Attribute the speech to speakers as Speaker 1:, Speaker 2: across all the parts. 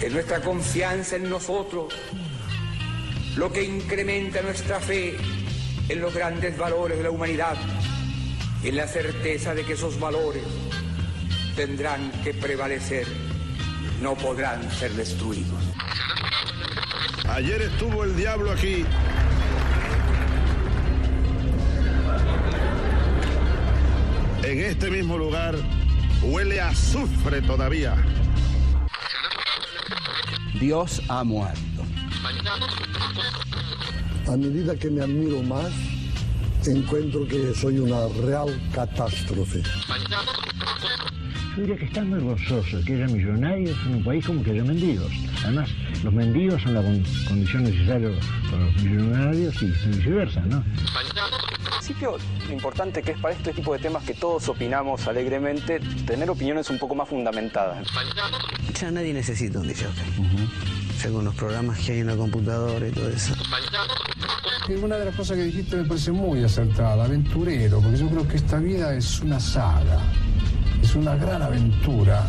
Speaker 1: Es nuestra confianza en nosotros lo que incrementa nuestra fe en los grandes valores de la humanidad, en la certeza de que esos valores tendrán que prevalecer, no podrán ser destruidos.
Speaker 2: Ayer estuvo el diablo aquí. En este mismo lugar huele a azufre todavía.
Speaker 3: Dios ha muerto.
Speaker 4: A medida que me admiro más, encuentro que soy una real catástrofe.
Speaker 5: Yo diría que está muy gozoso que haya millonarios en un país como que haya mendigos. Además, los mendigos son la condición necesaria para los millonarios y viceversa, ¿no?
Speaker 6: En principio, lo importante que es para este tipo de temas que todos opinamos alegremente, tener opiniones un poco más fundamentadas.
Speaker 7: Ya nadie necesita un DJ. Según los programas que hay en la computadora y todo eso.
Speaker 8: Una de las cosas que dijiste me parece muy acertada, aventurero, porque yo creo que esta vida es una saga, es una gran aventura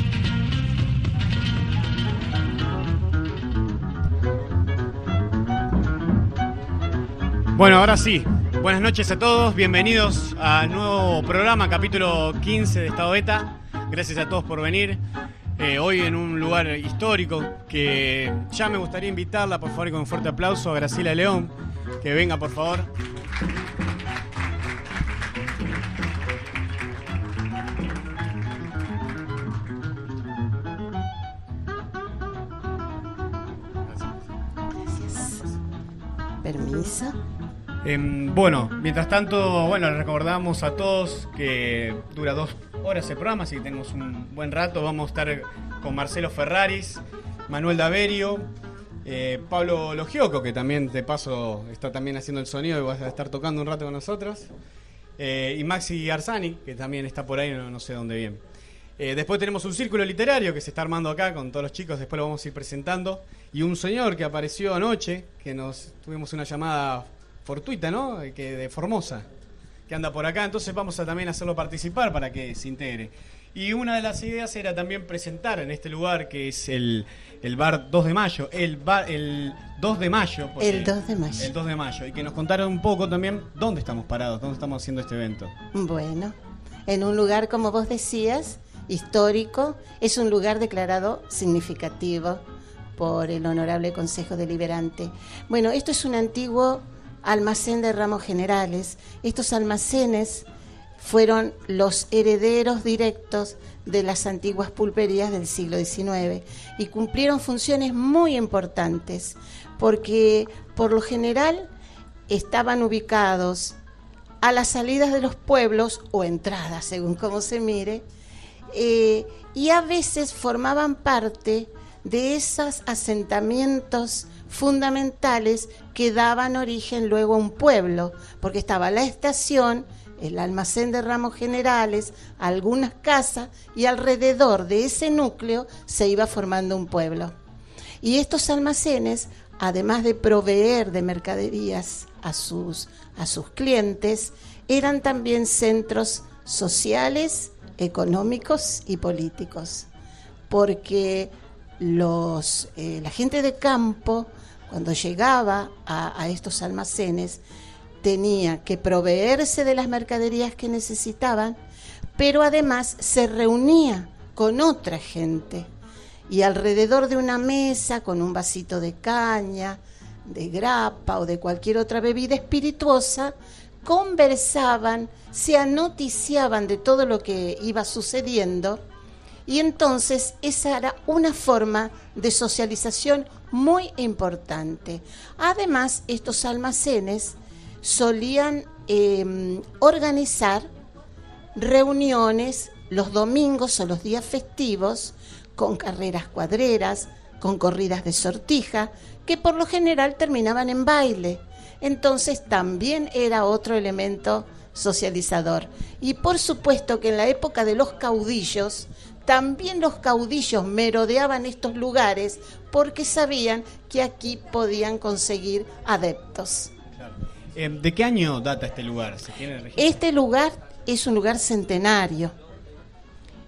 Speaker 9: Bueno, ahora sí. Buenas noches a todos. Bienvenidos al nuevo programa, capítulo 15 de Estado Beta. Gracias a todos por venir. Eh, hoy en un lugar histórico que ya me gustaría invitarla, por favor, y con un fuerte aplauso a Graciela León. Que venga, por favor.
Speaker 10: Permiso.
Speaker 9: Eh, bueno, mientras tanto, bueno, les recordamos a todos que dura dos horas el programa, así que tenemos un buen rato. Vamos a estar con Marcelo Ferraris, Manuel Daverio, eh, Pablo Logioco, que también de paso está también haciendo el sonido y va a estar tocando un rato con nosotros. Eh, y Maxi Arzani, que también está por ahí, no, no sé dónde bien. Eh, después tenemos un círculo literario que se está armando acá con todos los chicos, después lo vamos a ir presentando. Y un señor que apareció anoche, que nos tuvimos una llamada fortuita, ¿no? Que de Formosa, que anda por acá. Entonces vamos a también hacerlo participar para que se integre. Y una de las ideas era también presentar en este lugar que es el, el bar 2 de mayo, el bar el 2 de mayo.
Speaker 10: El 2 de mayo.
Speaker 9: El 2 de mayo. Y que nos contaron un poco también dónde estamos parados, dónde estamos haciendo este evento.
Speaker 10: Bueno, en un lugar, como vos decías, histórico, es un lugar declarado significativo por el Honorable Consejo Deliberante. Bueno, esto es un antiguo almacén de ramos generales. Estos almacenes fueron los herederos directos de las antiguas pulperías del siglo XIX y cumplieron funciones muy importantes porque por lo general estaban ubicados a las salidas de los pueblos o entradas, según cómo se mire, eh, y a veces formaban parte de esos asentamientos fundamentales que daban origen luego a un pueblo, porque estaba la estación, el almacén de ramos generales, algunas casas, y alrededor de ese núcleo se iba formando un pueblo. Y estos almacenes además de proveer de mercaderías a sus, a sus clientes, eran también centros sociales, económicos y políticos, porque los, eh, la gente de campo, cuando llegaba a, a estos almacenes, tenía que proveerse de las mercaderías que necesitaban, pero además se reunía con otra gente. Y alrededor de una mesa con un vasito de caña, de grapa o de cualquier otra bebida espirituosa, conversaban, se anoticiaban de todo lo que iba sucediendo y entonces esa era una forma de socialización muy importante. Además, estos almacenes solían em, organizar reuniones los domingos o los días festivos con carreras cuadreras, con corridas de sortija, que por lo general terminaban en baile. Entonces también era otro elemento socializador. Y por supuesto que en la época de los caudillos, también los caudillos merodeaban estos lugares porque sabían que aquí podían conseguir adeptos.
Speaker 9: Eh, ¿De qué año data este lugar?
Speaker 10: este lugar es un lugar centenario.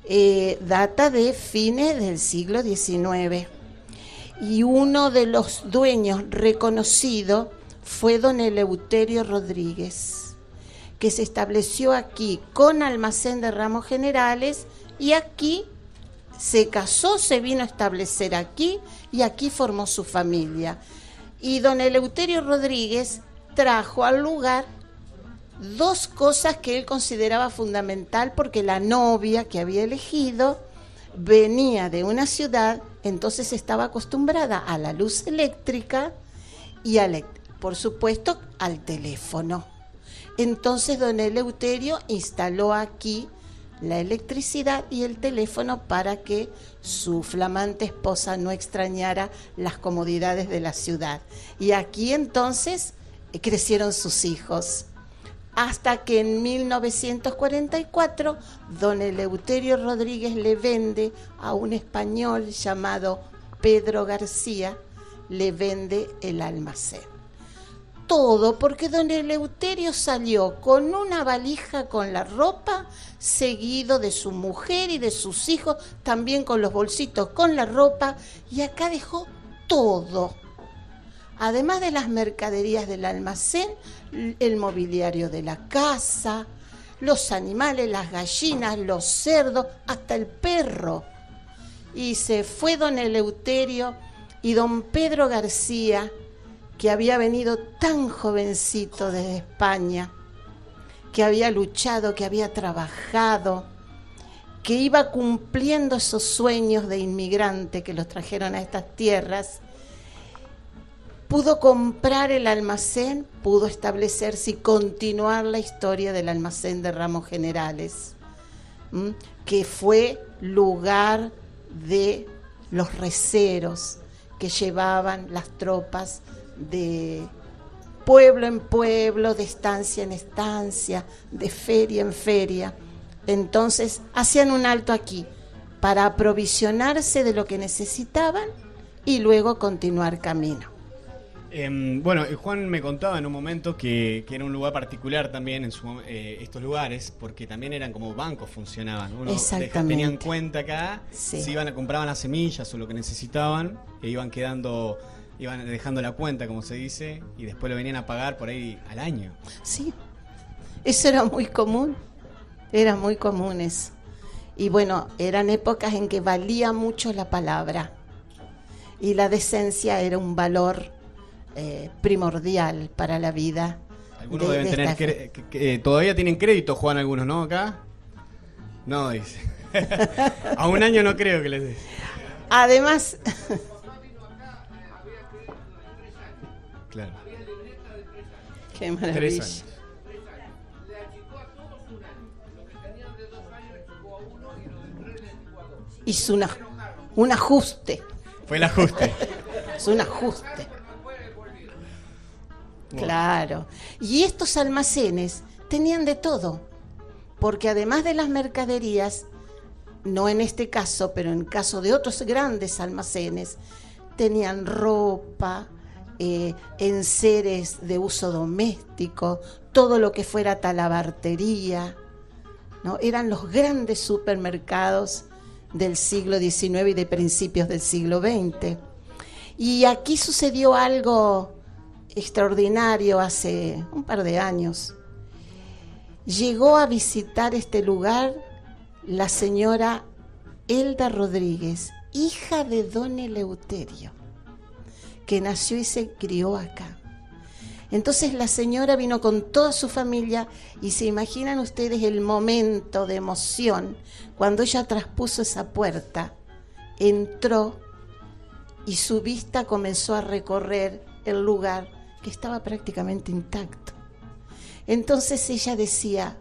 Speaker 10: Eh, data de fines del siglo XIX. Y uno de los dueños reconocido fue don Eleuterio Rodríguez, que se estableció aquí con almacén de ramos generales y aquí se casó, se vino a establecer aquí y aquí formó su familia. Y don Eleuterio Rodríguez trajo al lugar dos cosas que él consideraba fundamental porque la novia que había elegido venía de una ciudad, entonces estaba acostumbrada a la luz eléctrica y por supuesto al teléfono. Entonces don Eleuterio instaló aquí la electricidad y el teléfono para que su flamante esposa no extrañara las comodidades de la ciudad. Y aquí entonces crecieron sus hijos. Hasta que en 1944 don Eleuterio Rodríguez le vende a un español llamado Pedro García, le vende el almacén. Todo porque don Eleuterio salió con una valija con la ropa, seguido de su mujer y de sus hijos, también con los bolsitos con la ropa, y acá dejó todo además de las mercaderías del almacén, el mobiliario de la casa, los animales, las gallinas, los cerdos, hasta el perro. Y se fue don Eleuterio y don Pedro García, que había venido tan jovencito desde España, que había luchado, que había trabajado, que iba cumpliendo esos sueños de inmigrante que los trajeron a estas tierras pudo comprar el almacén, pudo establecerse y continuar la historia del almacén de ramos generales, que fue lugar de los receros que llevaban las tropas de pueblo en pueblo, de estancia en estancia, de feria en feria. Entonces hacían un alto aquí para aprovisionarse de lo que necesitaban y luego continuar camino.
Speaker 9: Em, bueno, Juan me contaba en un momento que, era un lugar particular también en eh, estos lugares, porque también eran como bancos funcionaban. Uno tenían cuenta acá, si iban a compraban las semillas o lo que necesitaban, e iban quedando, iban dejando la cuenta, como se dice, y después lo venían a pagar por ahí al año.
Speaker 10: Sí, eso era muy común, era muy común eso. Y bueno, eran épocas en que valía mucho la palabra y la decencia era un valor eh, primordial para la vida.
Speaker 9: Algunos deben tener eh, todavía tienen crédito, Juan, algunos, ¿no? Acá. No, dice. A un año no creo que les dé.
Speaker 10: Además.
Speaker 9: claro.
Speaker 10: Qué maravilla. Hizo una, un ajuste.
Speaker 9: Fue el ajuste.
Speaker 10: es un ajuste. Claro. Y estos almacenes tenían de todo, porque además de las mercaderías, no en este caso, pero en caso de otros grandes almacenes, tenían ropa, eh, enseres de uso doméstico, todo lo que fuera talabartería. ¿no? Eran los grandes supermercados del siglo XIX y de principios del siglo XX. Y aquí sucedió algo extraordinario hace un par de años. Llegó a visitar este lugar la señora Elda Rodríguez, hija de don Eleuterio, que nació y se crió acá. Entonces la señora vino con toda su familia y se imaginan ustedes el momento de emoción cuando ella traspuso esa puerta, entró y su vista comenzó a recorrer el lugar que estaba prácticamente intacto. Entonces ella decía,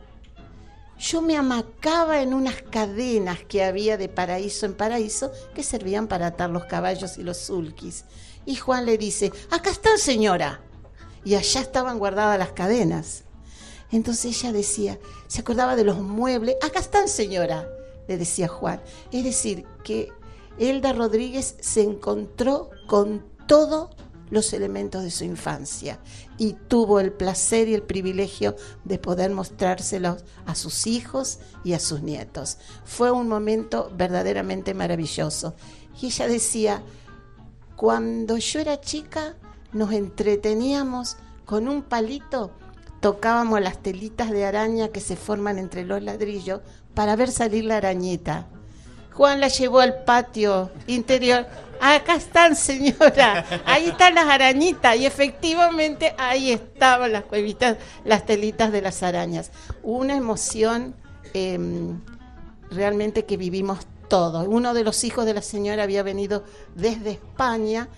Speaker 10: yo me amacaba en unas cadenas que había de paraíso en paraíso que servían para atar los caballos y los sulkis. Y Juan le dice, acá están señora. Y allá estaban guardadas las cadenas. Entonces ella decía, se acordaba de los muebles, acá están señora, le decía Juan. Es decir, que Elda Rodríguez se encontró con todos los elementos de su infancia y tuvo el placer y el privilegio de poder mostrárselos a sus hijos y a sus nietos. Fue un momento verdaderamente maravilloso. Y ella decía, cuando yo era chica nos entreteníamos con un palito, tocábamos las telitas de araña que se forman entre los ladrillos para ver salir la arañita. Juan la llevó al patio interior. Acá están, señora. Ahí están las arañitas. Y efectivamente ahí estaban las cuevitas, las telitas de las arañas. Una emoción em, realmente que vivimos todos. Uno de los hijos de la señora había venido desde España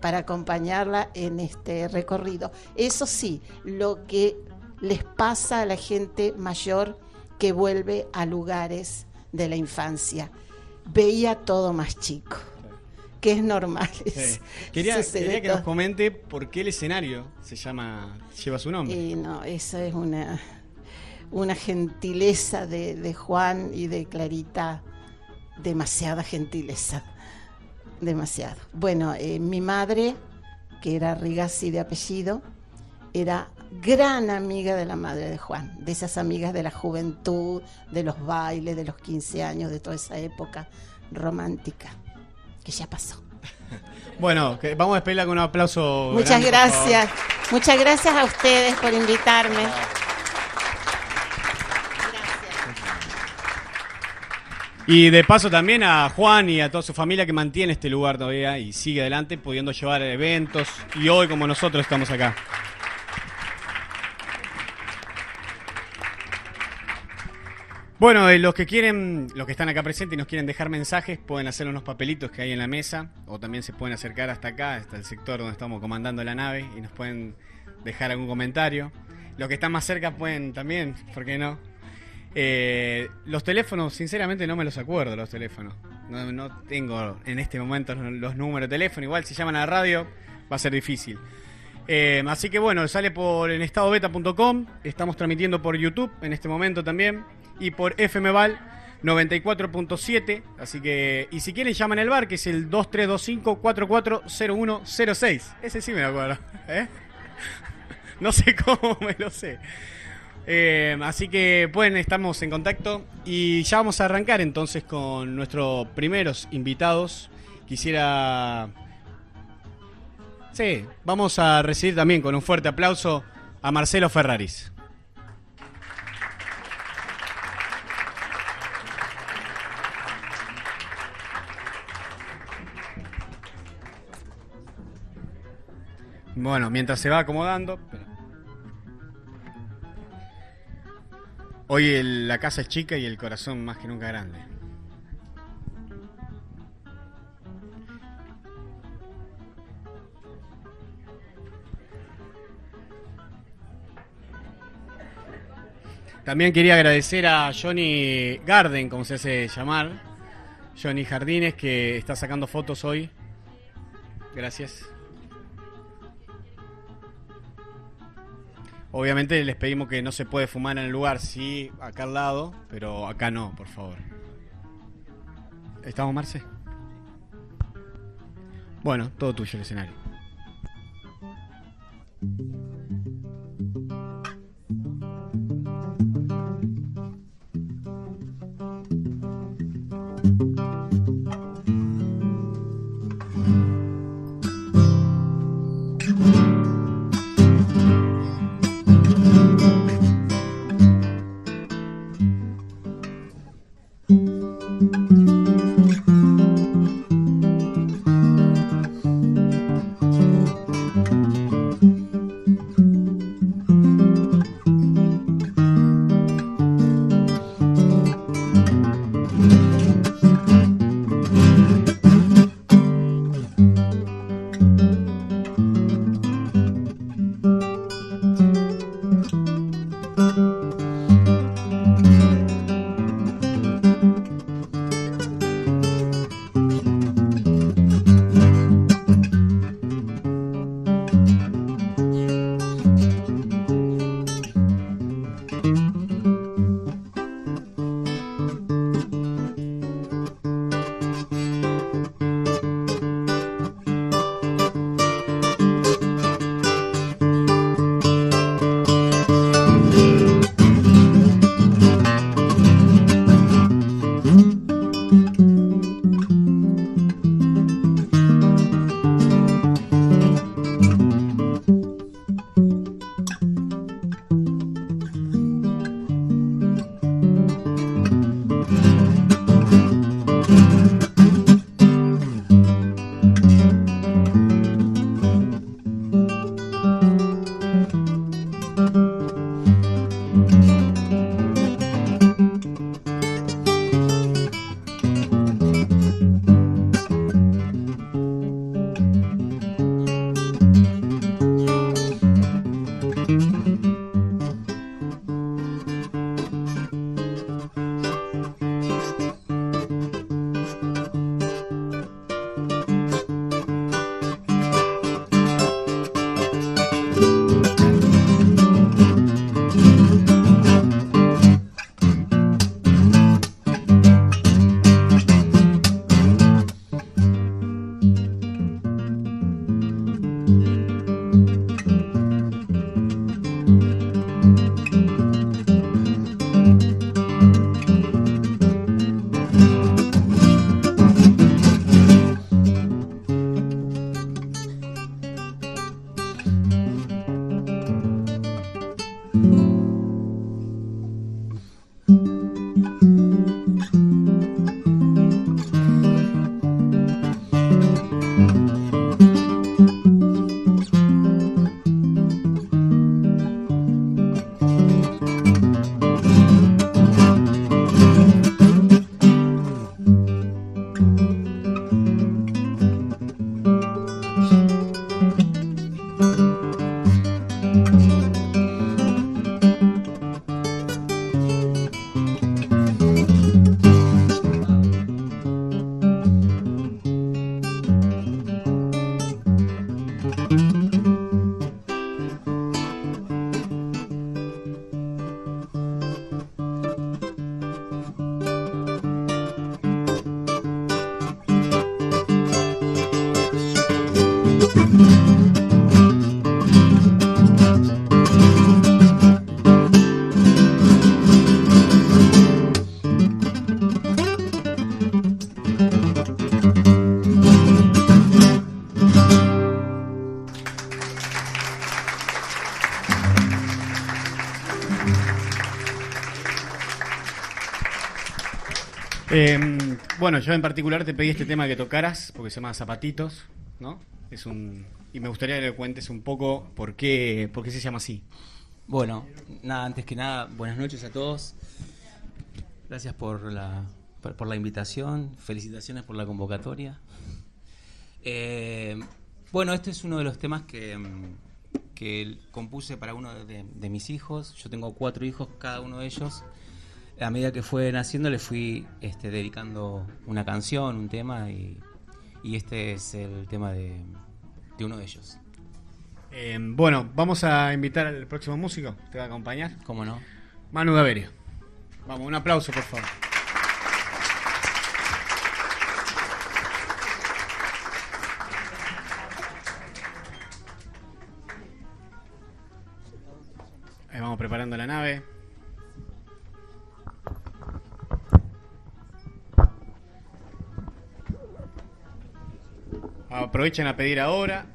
Speaker 10: para acompañarla en este recorrido. Eso sí, lo que les pasa a la gente mayor que vuelve a lugares de la infancia veía todo más chico, que es normal.
Speaker 9: Quería, que nos comente por qué el escenario se llama, lleva su nombre.
Speaker 10: Y no, esa es una, una gentileza de, Juan y de Clarita, demasiada gentileza, demasiado. Bueno, eh, mi madre, que era Rigasi de apellido, era gran amiga de la madre de Juan, de esas amigas de la juventud, de los bailes, de los 15 años, de toda esa época romántica que ya pasó.
Speaker 9: Bueno, vamos a despedirla con un aplauso.
Speaker 10: Muchas gracias. Muchas gracias a ustedes por invitarme.
Speaker 9: Y de paso también a Juan y a toda su familia que mantiene este lugar todavía y sigue adelante pudiendo llevar eventos y hoy como nosotros estamos acá. Bueno, eh, los que quieren, los que están acá presentes y nos quieren dejar mensajes, pueden hacer unos papelitos que hay en la mesa, o también se pueden acercar hasta acá, hasta el sector donde estamos comandando la nave, y nos pueden dejar algún comentario. Los que están más cerca pueden también, ¿por qué no? Eh, los teléfonos, sinceramente no me los acuerdo, los teléfonos. No, tengo en este momento los números de teléfono, igual si llaman a la radio va a ser difícil. Eh, así que bueno, sale por en estadobeta.com, estamos transmitiendo por YouTube en este momento también y por FMVAL 94.7. Así que, y si quieren, llaman al bar, que es el 2325-440106. Ese sí me acuerdo. ¿eh? No sé cómo me lo sé. Eh, así que pueden, estamos en contacto y ya vamos a arrancar entonces con nuestros primeros invitados. Quisiera... Sí, vamos a recibir también con un fuerte aplauso a Marcelo Ferraris. Bueno, mientras se va acomodando. Hoy la casa es chica y el corazón más que nunca grande. También quería agradecer a Johnny Garden, como se hace llamar. Johnny Jardines, que está sacando fotos hoy. Gracias. Obviamente les pedimos que no se puede fumar en el lugar, sí, acá al lado, pero acá no, por favor. ¿Estamos, Marce? Bueno, todo tuyo el escenario. Eh, bueno, yo en particular te pedí este tema que tocaras porque se llama Zapatitos, ¿no? Es un y me gustaría que le cuentes un poco por qué por qué se llama así.
Speaker 11: Bueno, nada, antes que nada, buenas noches a todos. Gracias por la por, la invitación, felicitaciones por la convocatoria. Eh, bueno, este es uno de los temas que, mm, que compuse para uno de mis hijos. Yo tengo cuatro hijos, cada uno de ellos a medida que fue naciendo le fui este, dedicando una canción, un tema y, y este es el tema de, de uno de ellos.
Speaker 9: Eh, bueno, vamos a invitar al próximo músico. ¿Te va a acompañar?
Speaker 11: ¿Cómo no?
Speaker 9: Manu Gaverio. Vamos, un aplauso, por favor. Ahí vamos preparando la nave. Aprovechen a pedir ahora.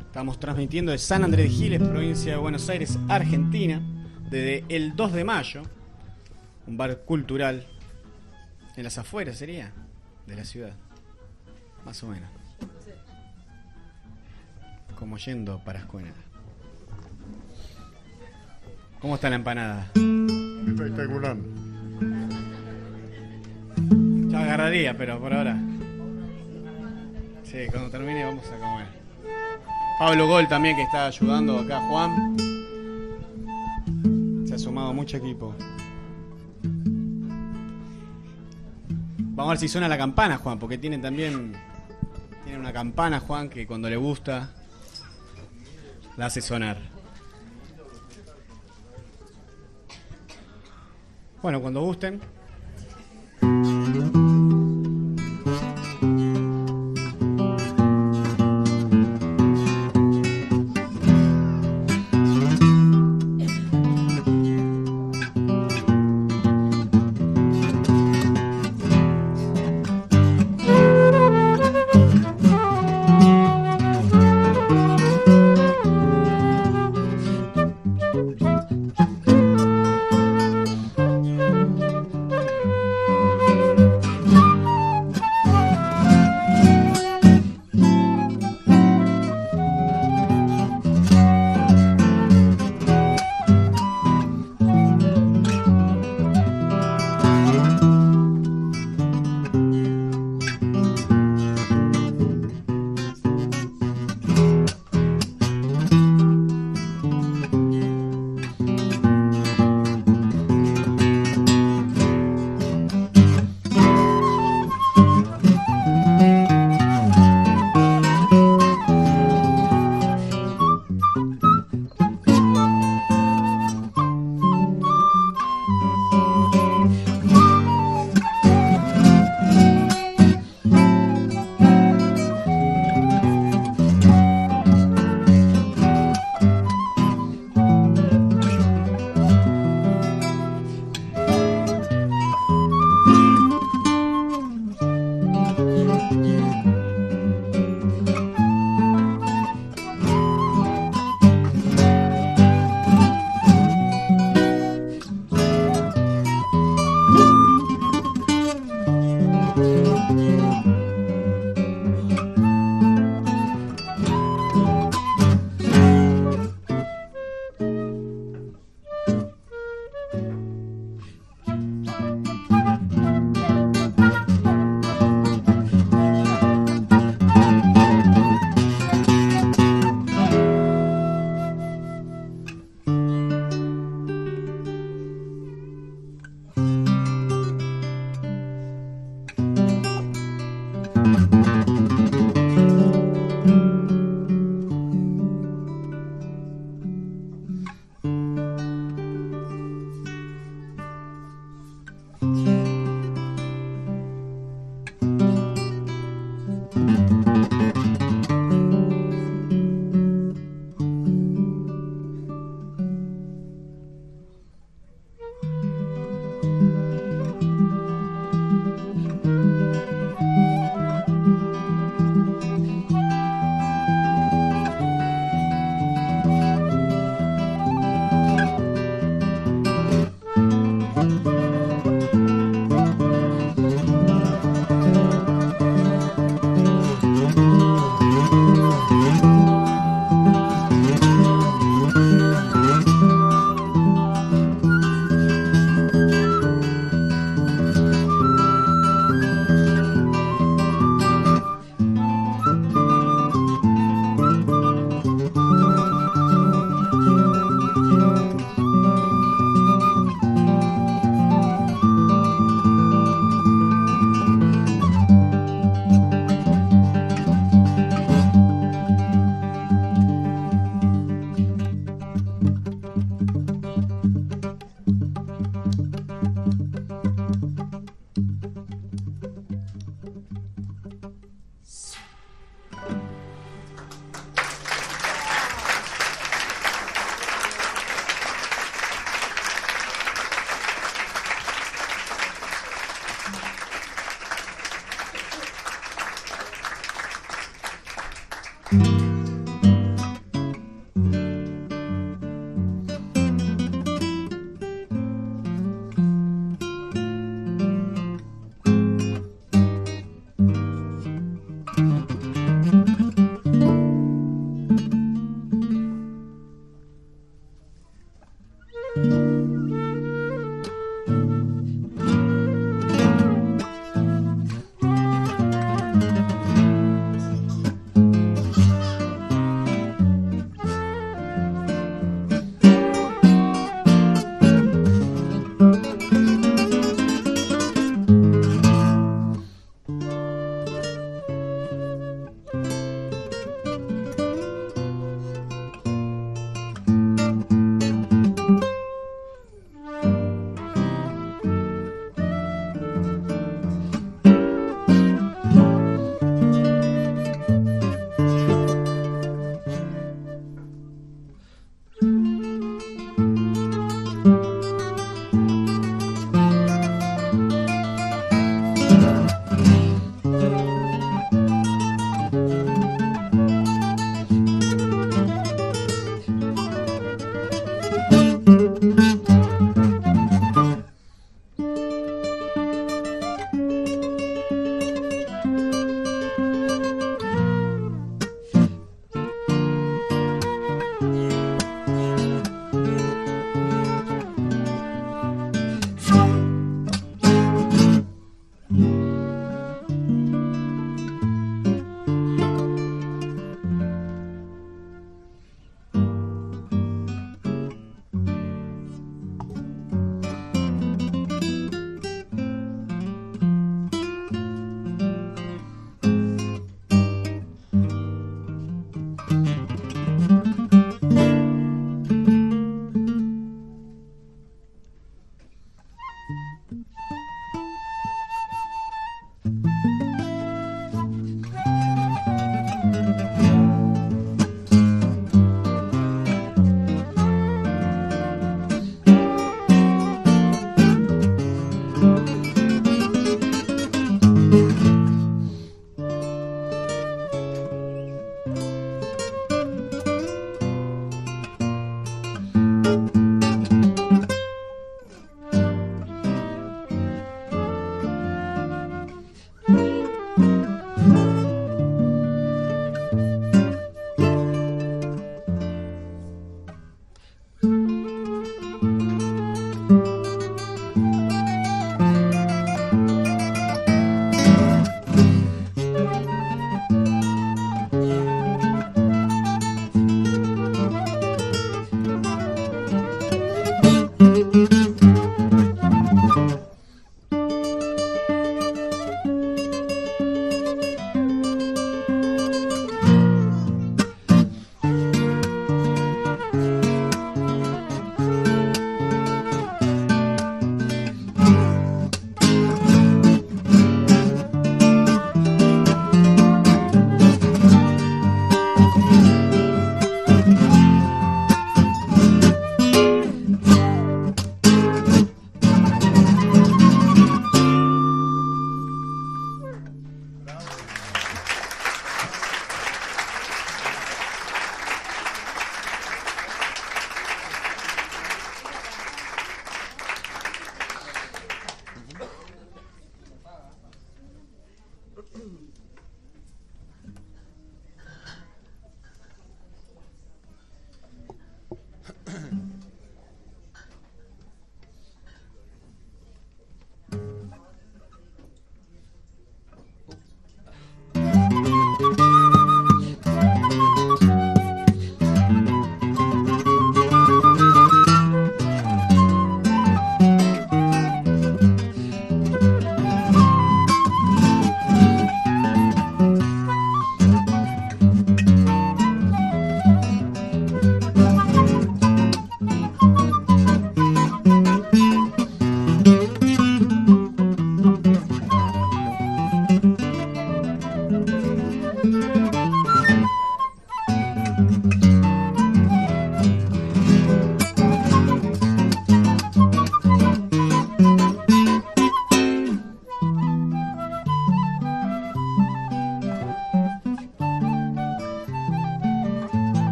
Speaker 9: Estamos transmitiendo de San Andrés de Giles, provincia de Buenos Aires, Argentina, desde el 2 de mayo. Un bar cultural en las afueras sería de la ciudad, más o menos. Como yendo para Escuela. ¿Cómo está la empanada?
Speaker 12: Espectacular.
Speaker 9: Ya agarraría, pero por ahora. Sí, cuando termine vamos a comer. Pablo Gol también que está ayudando acá, Juan. Se ha sumado mucho equipo. Vamos a ver si suena la campana, Juan, porque tiene también. Tiene una campana, Juan, que cuando le gusta la hace sonar. Bueno, cuando gusten.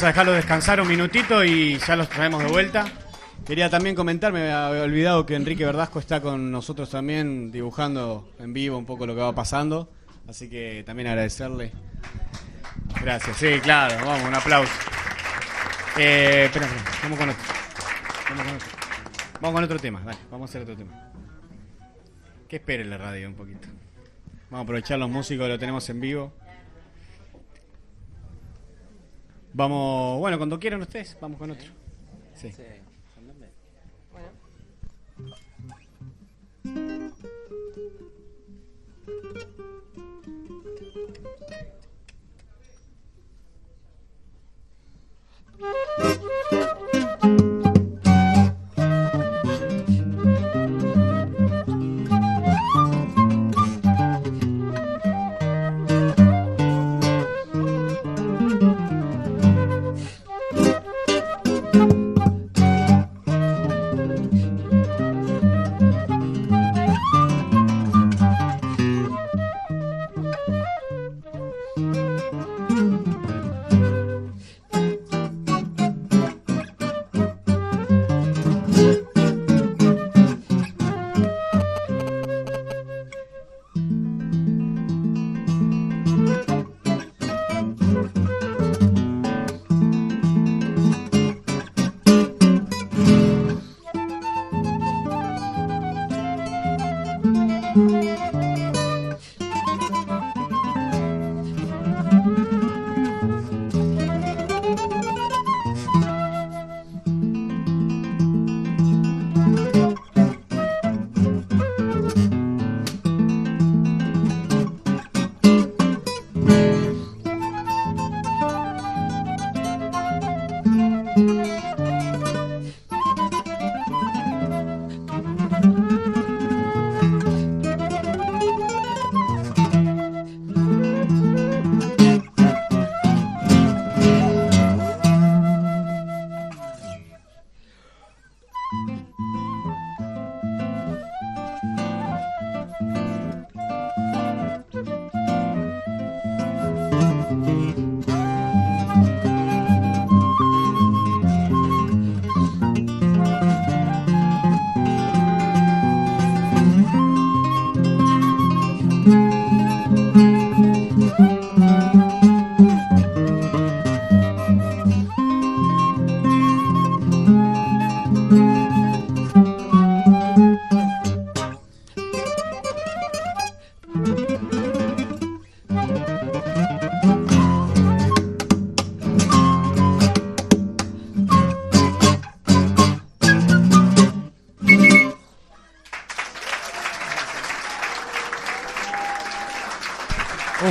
Speaker 9: vamos a dejarlo descansar un minutito y ya los traemos de vuelta. Quería también comentar, me había olvidado que Enrique Verdasco está con nosotros también dibujando en vivo un poco lo que va pasando. Así que también agradecerle. Gracias, sí, claro, vamos, un aplauso. Eh, espera, espera, vamos con otro. Vamos. Vamos con otro tema, dale, vamos a hacer otro tema. Que espere la radio un poquito. Vamos a aprovechar los músicos, lo tenemos en vivo. Vamos, bueno, cuando quieran ustedes, vamos con otro. Sí. Bueno.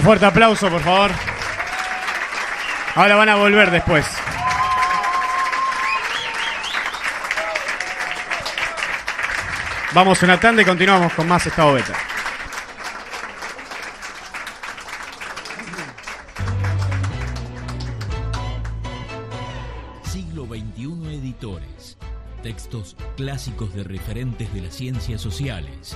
Speaker 9: Fuerte aplauso, por favor. Ahora van a volver después. Vamos a una tanda y continuamos con más Estado Beta.
Speaker 13: Siglo XXI Editores. Textos clásicos de referentes de las ciencias sociales.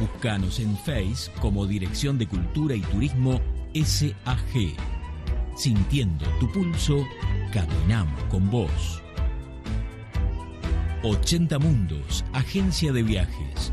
Speaker 13: Búscanos en Face como Dirección de Cultura y Turismo SAG. Sintiendo tu pulso, caminamos con vos. 80 Mundos, agencia de viajes.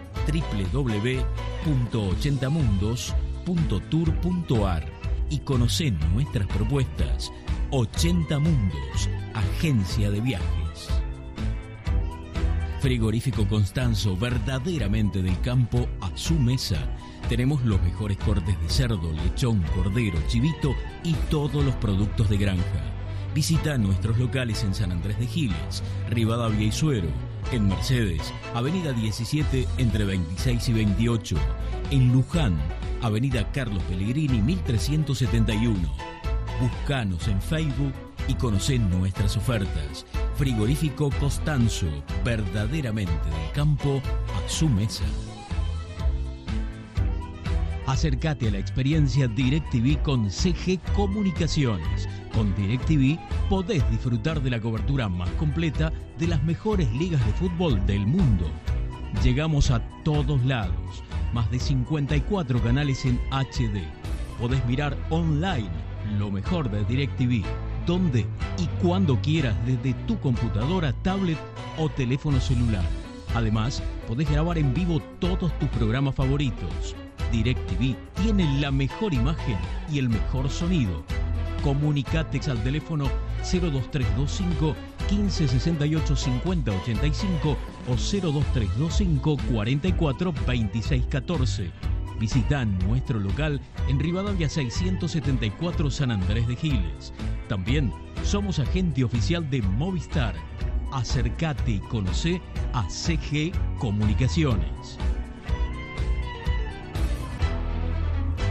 Speaker 13: www.80mundos.tour.ar y conoce nuestras propuestas. 80 Mundos, agencia de viajes. Frigorífico Constanzo, verdaderamente del campo a su mesa. Tenemos los mejores cortes de cerdo, lechón, cordero, chivito y todos los productos de granja. Visita nuestros locales en San Andrés de Giles, Rivadavia y Suero, en Mercedes, Avenida 17 entre 26 y 28, en Luján, Avenida Carlos Pellegrini 1371. Buscanos en Facebook y conocé nuestras ofertas. Frigorífico Costanzo, verdaderamente del campo a su mesa. Acércate a la experiencia DirecTV con CG Comunicaciones. Con DirecTV podés disfrutar de la cobertura más completa de las mejores ligas de fútbol del mundo. Llegamos a todos lados, más de 54 canales en HD. Podés mirar online lo mejor de DirecTV, donde y cuando quieras desde tu computadora, tablet o teléfono celular. Además, podés grabar en vivo todos tus programas favoritos. DirecTV tiene la mejor imagen y el mejor sonido. Comunicate al teléfono 02325 1568 5085 o 02325 44 26 14. Visita nuestro local en Rivadavia 674 San Andrés de Giles. También somos agente oficial de Movistar. Acércate y conoce a CG Comunicaciones.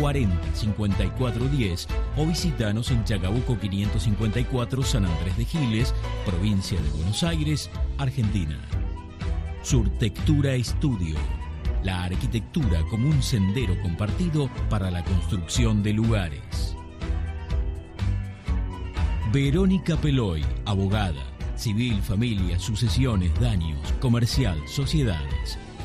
Speaker 13: 40 54 10 o visitanos en Chacabuco 554 San Andrés de Giles, provincia de Buenos Aires, Argentina. Surtectura Estudio. La arquitectura como un sendero compartido para la construcción de lugares. Verónica Peloy, abogada, civil, familia, sucesiones, daños, comercial, sociedades.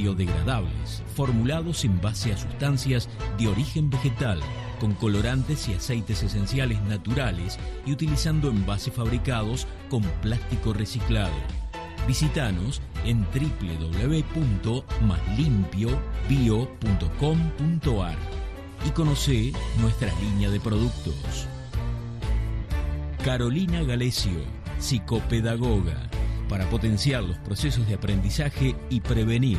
Speaker 13: biodegradables, formulados en base a sustancias de origen vegetal, con colorantes y aceites esenciales naturales y utilizando envases fabricados con plástico reciclado. Visítanos en www.maslimpiobio.com.ar y conoce nuestra línea de productos. Carolina Galecio, psicopedagoga, para potenciar los procesos de aprendizaje y prevenir,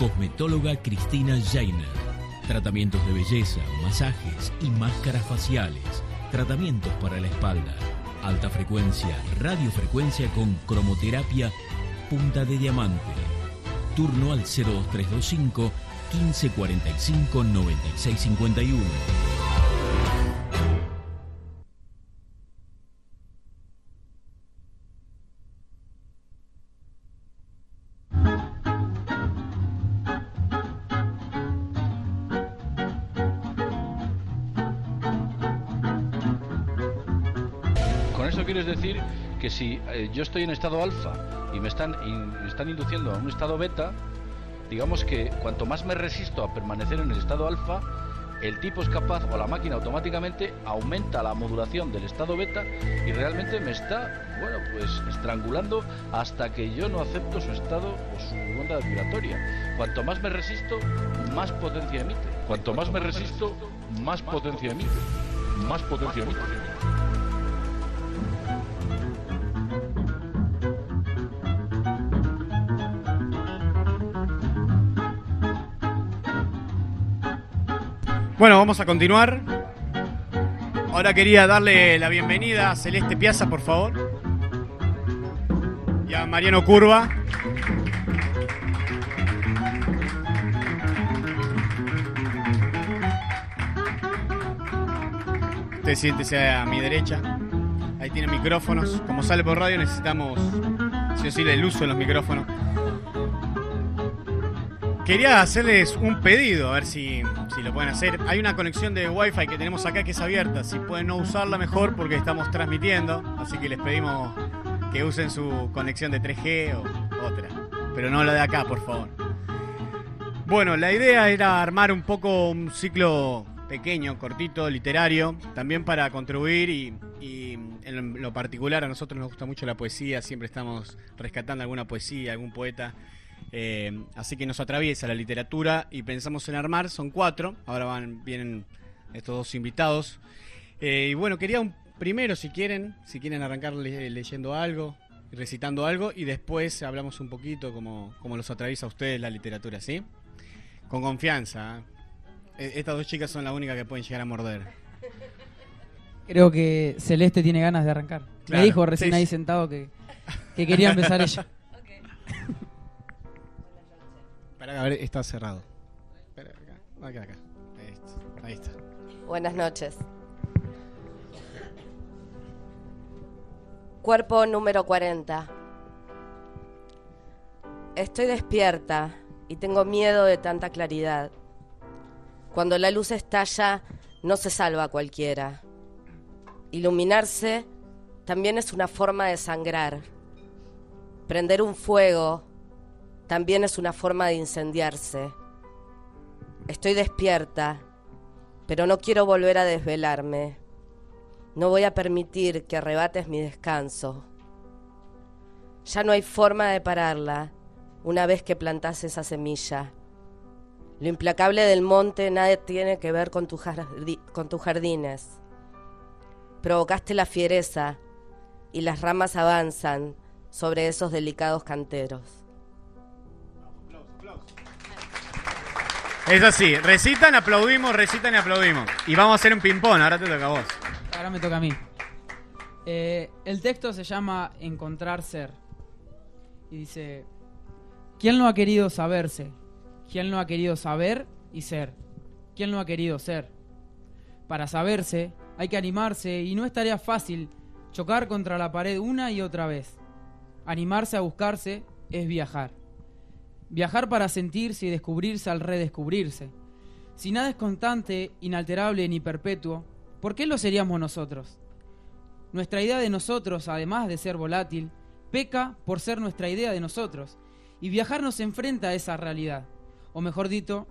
Speaker 13: Cosmetóloga Cristina Jainer. Tratamientos de belleza, masajes y máscaras faciales. Tratamientos para la espalda. Alta frecuencia, radiofrecuencia con cromoterapia punta de diamante. Turno al 02325 1545 9651.
Speaker 14: Que si eh, yo estoy en estado alfa y me están, me están induciendo a un estado beta, digamos que cuanto más me resisto a permanecer en el estado alfa, el tipo es capaz o la máquina automáticamente aumenta la modulación del estado beta y realmente me está, bueno, pues estrangulando hasta que yo no acepto su estado o su onda vibratoria. Cuanto más me resisto, más potencia emite. Cuanto más me resisto, más potencia emite. Más potencia emite.
Speaker 9: Bueno, vamos a continuar. Ahora quería darle la bienvenida a Celeste Piazza, por favor. Y a Mariano Curva. Usted siéntese a mi derecha. Ahí tiene micrófonos. Como sale por radio necesitamos sí o sí, el uso de los micrófonos. Quería hacerles un pedido, a ver si, si lo pueden hacer. Hay una conexión de Wi-Fi que tenemos acá que es abierta. Si pueden no usarla mejor porque estamos transmitiendo. Así que les pedimos que usen su conexión de 3G o otra. Pero no la de acá, por favor. Bueno, la idea era armar un poco un ciclo pequeño, cortito, literario, también para contribuir y, y en lo particular a nosotros nos gusta mucho la poesía, siempre estamos rescatando alguna poesía, algún poeta. Eh, así que nos atraviesa la literatura y pensamos en armar, son cuatro, ahora van, vienen estos dos invitados. Eh, y bueno, quería un primero, si quieren, si quieren arrancar le- leyendo algo, recitando algo, y después hablamos un poquito como, como los atraviesa a ustedes la literatura, ¿sí? Con confianza. ¿eh? E- Estas dos chicas son las únicas que pueden llegar a morder.
Speaker 15: Creo que Celeste tiene ganas de arrancar.
Speaker 9: Claro,
Speaker 15: Me dijo recién
Speaker 9: sí,
Speaker 15: ahí sentado que, que quería empezar ella.
Speaker 9: A ver, está cerrado. Espera, acá, acá, acá. Ahí está.
Speaker 16: Buenas noches. Cuerpo número 40. Estoy despierta y tengo miedo de tanta claridad. Cuando la luz estalla, no se salva a cualquiera. Iluminarse también es una forma de sangrar. Prender un fuego también es una forma de incendiarse. Estoy despierta, pero no quiero volver a desvelarme. No voy a permitir que arrebates mi descanso. Ya no hay forma de pararla una vez que plantas esa semilla. Lo implacable del monte nada tiene que ver con, con tus jardines. Provocaste la fiereza y las ramas avanzan sobre esos delicados canteros.
Speaker 9: Es así, recitan, aplaudimos, recitan y aplaudimos. Y vamos a hacer un ping-pong, ahora te toca a vos.
Speaker 15: Ahora me toca a mí. Eh, el texto se llama Encontrar ser. Y dice, ¿quién no ha querido saberse? ¿Quién no ha querido saber y ser? ¿Quién no ha querido ser? Para saberse hay que animarse y no es tarea fácil chocar contra la pared una y otra vez. Animarse a buscarse es viajar. Viajar para sentirse y descubrirse al redescubrirse. Si nada es constante, inalterable ni perpetuo, ¿por qué lo seríamos nosotros? Nuestra idea de nosotros, además de ser volátil, peca por ser nuestra idea de nosotros, y viajar nos enfrenta a esa realidad, o mejor dicho,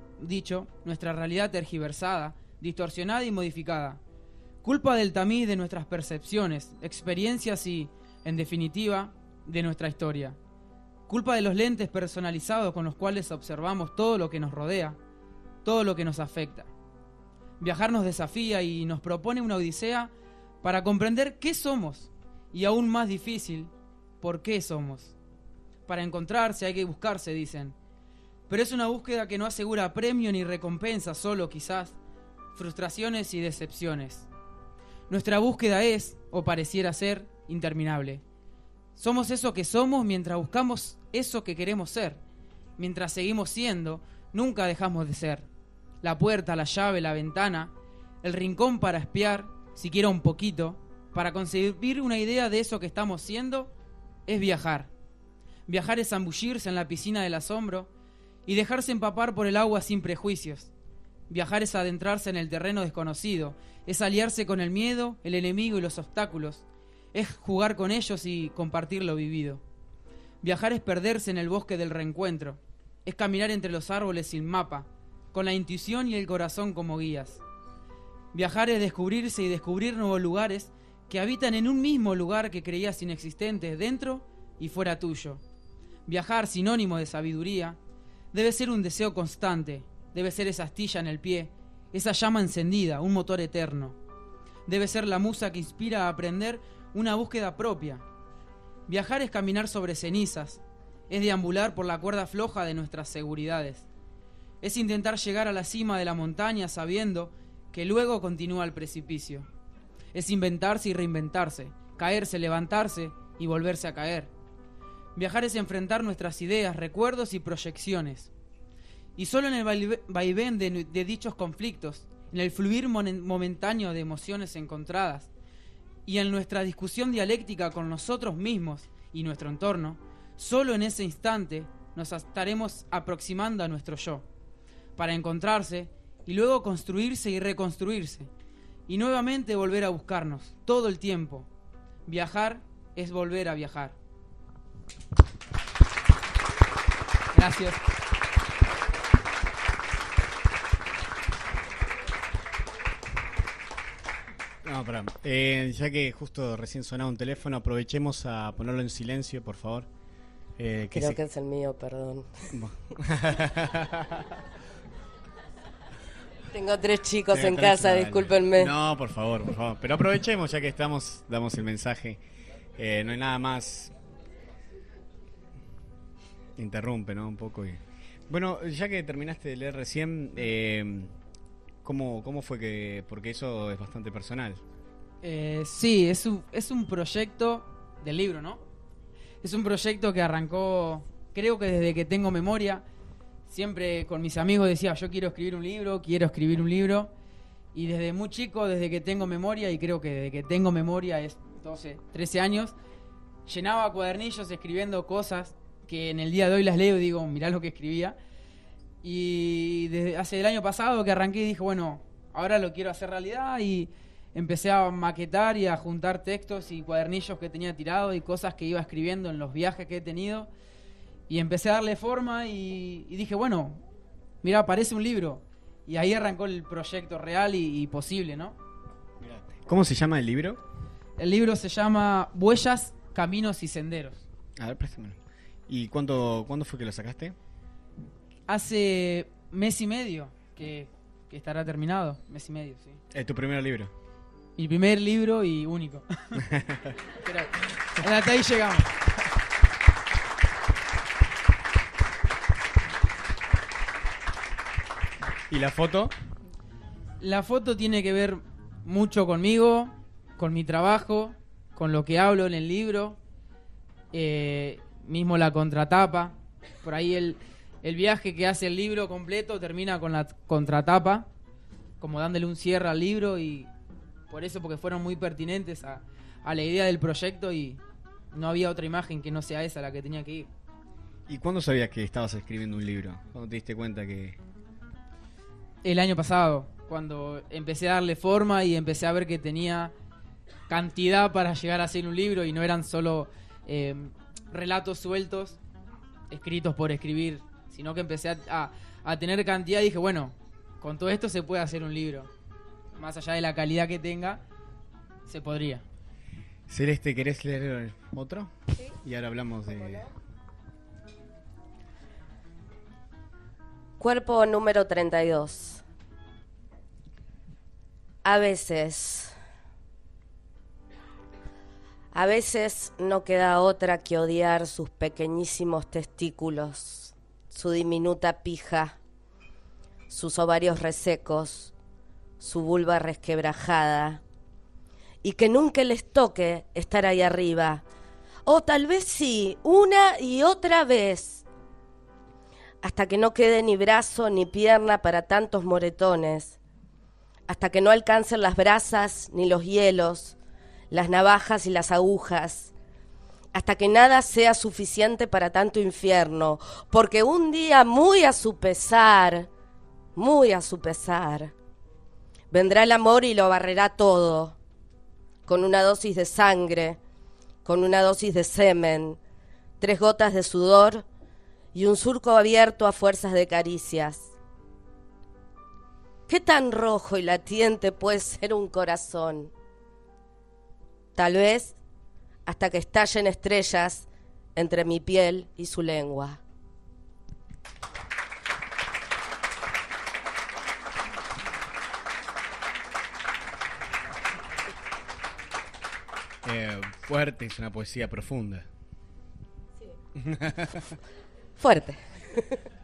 Speaker 15: nuestra realidad tergiversada, distorsionada y modificada. Culpa del tamiz de nuestras percepciones, experiencias y, en definitiva, de nuestra historia. Culpa de los lentes personalizados con los cuales observamos todo lo que nos rodea, todo lo que nos afecta. Viajar nos desafía y nos propone una odisea para comprender qué somos y aún más difícil, por qué somos. Para encontrarse hay que buscarse, dicen. Pero es una búsqueda que no asegura premio ni recompensa, solo quizás frustraciones y decepciones. Nuestra búsqueda es, o pareciera ser, interminable. Somos eso que somos mientras buscamos eso que queremos ser. Mientras seguimos siendo, nunca dejamos de ser. La puerta, la llave, la ventana, el rincón para espiar, siquiera un poquito, para concebir una idea de eso que estamos siendo, es viajar. Viajar es zambullirse en la piscina del asombro y dejarse empapar por el agua sin prejuicios. Viajar es adentrarse en el terreno desconocido, es aliarse con el miedo, el enemigo y los obstáculos, es jugar con ellos y compartir lo vivido. Viajar es perderse en el bosque del reencuentro, es caminar entre los árboles sin mapa, con la intuición y el corazón como guías. Viajar es descubrirse y descubrir nuevos lugares que habitan en un mismo lugar que creías inexistentes dentro y fuera tuyo. Viajar, sinónimo de sabiduría, debe ser un deseo constante, debe ser esa astilla en el pie, esa llama encendida, un motor eterno. Debe ser la musa que inspira a aprender una búsqueda propia. Viajar es caminar sobre cenizas, es deambular por la cuerda floja de nuestras seguridades. Es intentar llegar a la cima de la montaña sabiendo que luego continúa el precipicio. Es inventarse y reinventarse, caerse, levantarse y volverse a caer. Viajar es enfrentar nuestras ideas, recuerdos y proyecciones. Y solo en el vaivén de, dichos conflictos, en el fluir momentáneo de emociones encontradas, y en nuestra discusión dialéctica con nosotros mismos y nuestro entorno, Solo en ese instante nos estaremos aproximando a nuestro yo, para encontrarse y luego construirse y reconstruirse, y nuevamente volver a buscarnos, todo el tiempo. Viajar es volver a viajar. Gracias.
Speaker 9: No, pará. Eh, ya que justo recién sonaba un teléfono, aprovechemos a ponerlo en silencio, por favor. Eh,
Speaker 16: Creo
Speaker 9: se-
Speaker 16: que es el mío, perdón. Tengo tres chicos
Speaker 9: Tengo
Speaker 16: en
Speaker 9: tres,
Speaker 16: casa,
Speaker 9: dale.
Speaker 16: discúlpenme.
Speaker 9: No, por favor, por favor. Pero aprovechemos, ya que estamos, damos el mensaje. Eh, no hay nada más. Interrumpe, ¿no? Un poco. y- Bueno, ya que terminaste de leer recién, eh, ¿cómo, ¿cómo fue que.? Porque eso es bastante personal.
Speaker 15: Eh, sí, es un, es un proyecto del libro, ¿no? Es un proyecto que arrancó, creo que desde que tengo memoria. Siempre con mis amigos decía, yo quiero escribir un libro, quiero escribir un libro. Y desde muy chico, desde que tengo memoria, y creo que desde que tengo memoria es 12, 13 años, llenaba cuadernillos escribiendo cosas que en el día de hoy las leo y digo, mirá lo que escribía. Y desde hace el año pasado que arranqué dije, bueno, ahora lo quiero hacer realidad y empecé a maquetar y a juntar textos y cuadernillos que tenía tirado y cosas que iba escribiendo en los viajes que he tenido. Y empecé a darle forma y, y dije, bueno, mira, parece un libro. Y ahí arrancó el proyecto real y, y posible, ¿no?
Speaker 9: ¿Cómo se llama el libro?
Speaker 15: El libro se llama Huellas, Caminos y Senderos.
Speaker 9: A ver, préstamelo. ¿Y cuánto, cuándo fue que lo sacaste?
Speaker 15: Hace mes y medio que, que estará terminado. Mes y medio, sí.
Speaker 9: Es tu primer libro.
Speaker 15: Mi primer libro y único. Pero hasta ahí llegamos.
Speaker 9: ¿Y la foto?
Speaker 15: La foto tiene que ver mucho conmigo, con mi trabajo, con lo que hablo en el libro, eh, mismo la contratapa. Por ahí el, el viaje que hace el libro completo termina con la contratapa, como dándole un cierre al libro y por eso, porque fueron muy pertinentes a, a la idea del proyecto y no había otra imagen que no sea esa la que tenía que ir.
Speaker 9: ¿Y cuándo sabías que estabas escribiendo un libro? ¿Cuándo te diste cuenta que.?
Speaker 15: El año pasado, cuando empecé a darle forma y empecé a ver que tenía cantidad para llegar a ser un libro y no eran solo eh, relatos sueltos, escritos por escribir, sino que empecé a, a- a tener cantidad y dije, bueno, con todo esto se puede hacer un libro. Más allá de la calidad que tenga, se podría.
Speaker 9: Celeste, ¿querés leer otro? Y ahora hablamos de.
Speaker 16: Cuerpo número 32. A veces. A veces no queda otra que odiar sus pequeñísimos testículos, su diminuta pija, sus ovarios resecos, su vulva resquebrajada, y que nunca les toque estar ahí arriba. O tal vez sí, una y otra vez hasta que no quede ni brazo ni pierna para tantos moretones, hasta que no alcancen las brasas ni los hielos, las navajas y las agujas, hasta que nada sea suficiente para tanto infierno, porque un día muy a su pesar, muy a su pesar, vendrá el amor y lo barrerá todo, con una dosis de sangre, con una dosis de semen, tres gotas de sudor, y un surco abierto a fuerzas de caricias. ¿Qué tan rojo y latiente puede ser un corazón? Tal vez hasta que estallen estrellas entre mi piel y su lengua.
Speaker 9: Eh, fuerte, es una poesía profunda.
Speaker 16: Fuerte.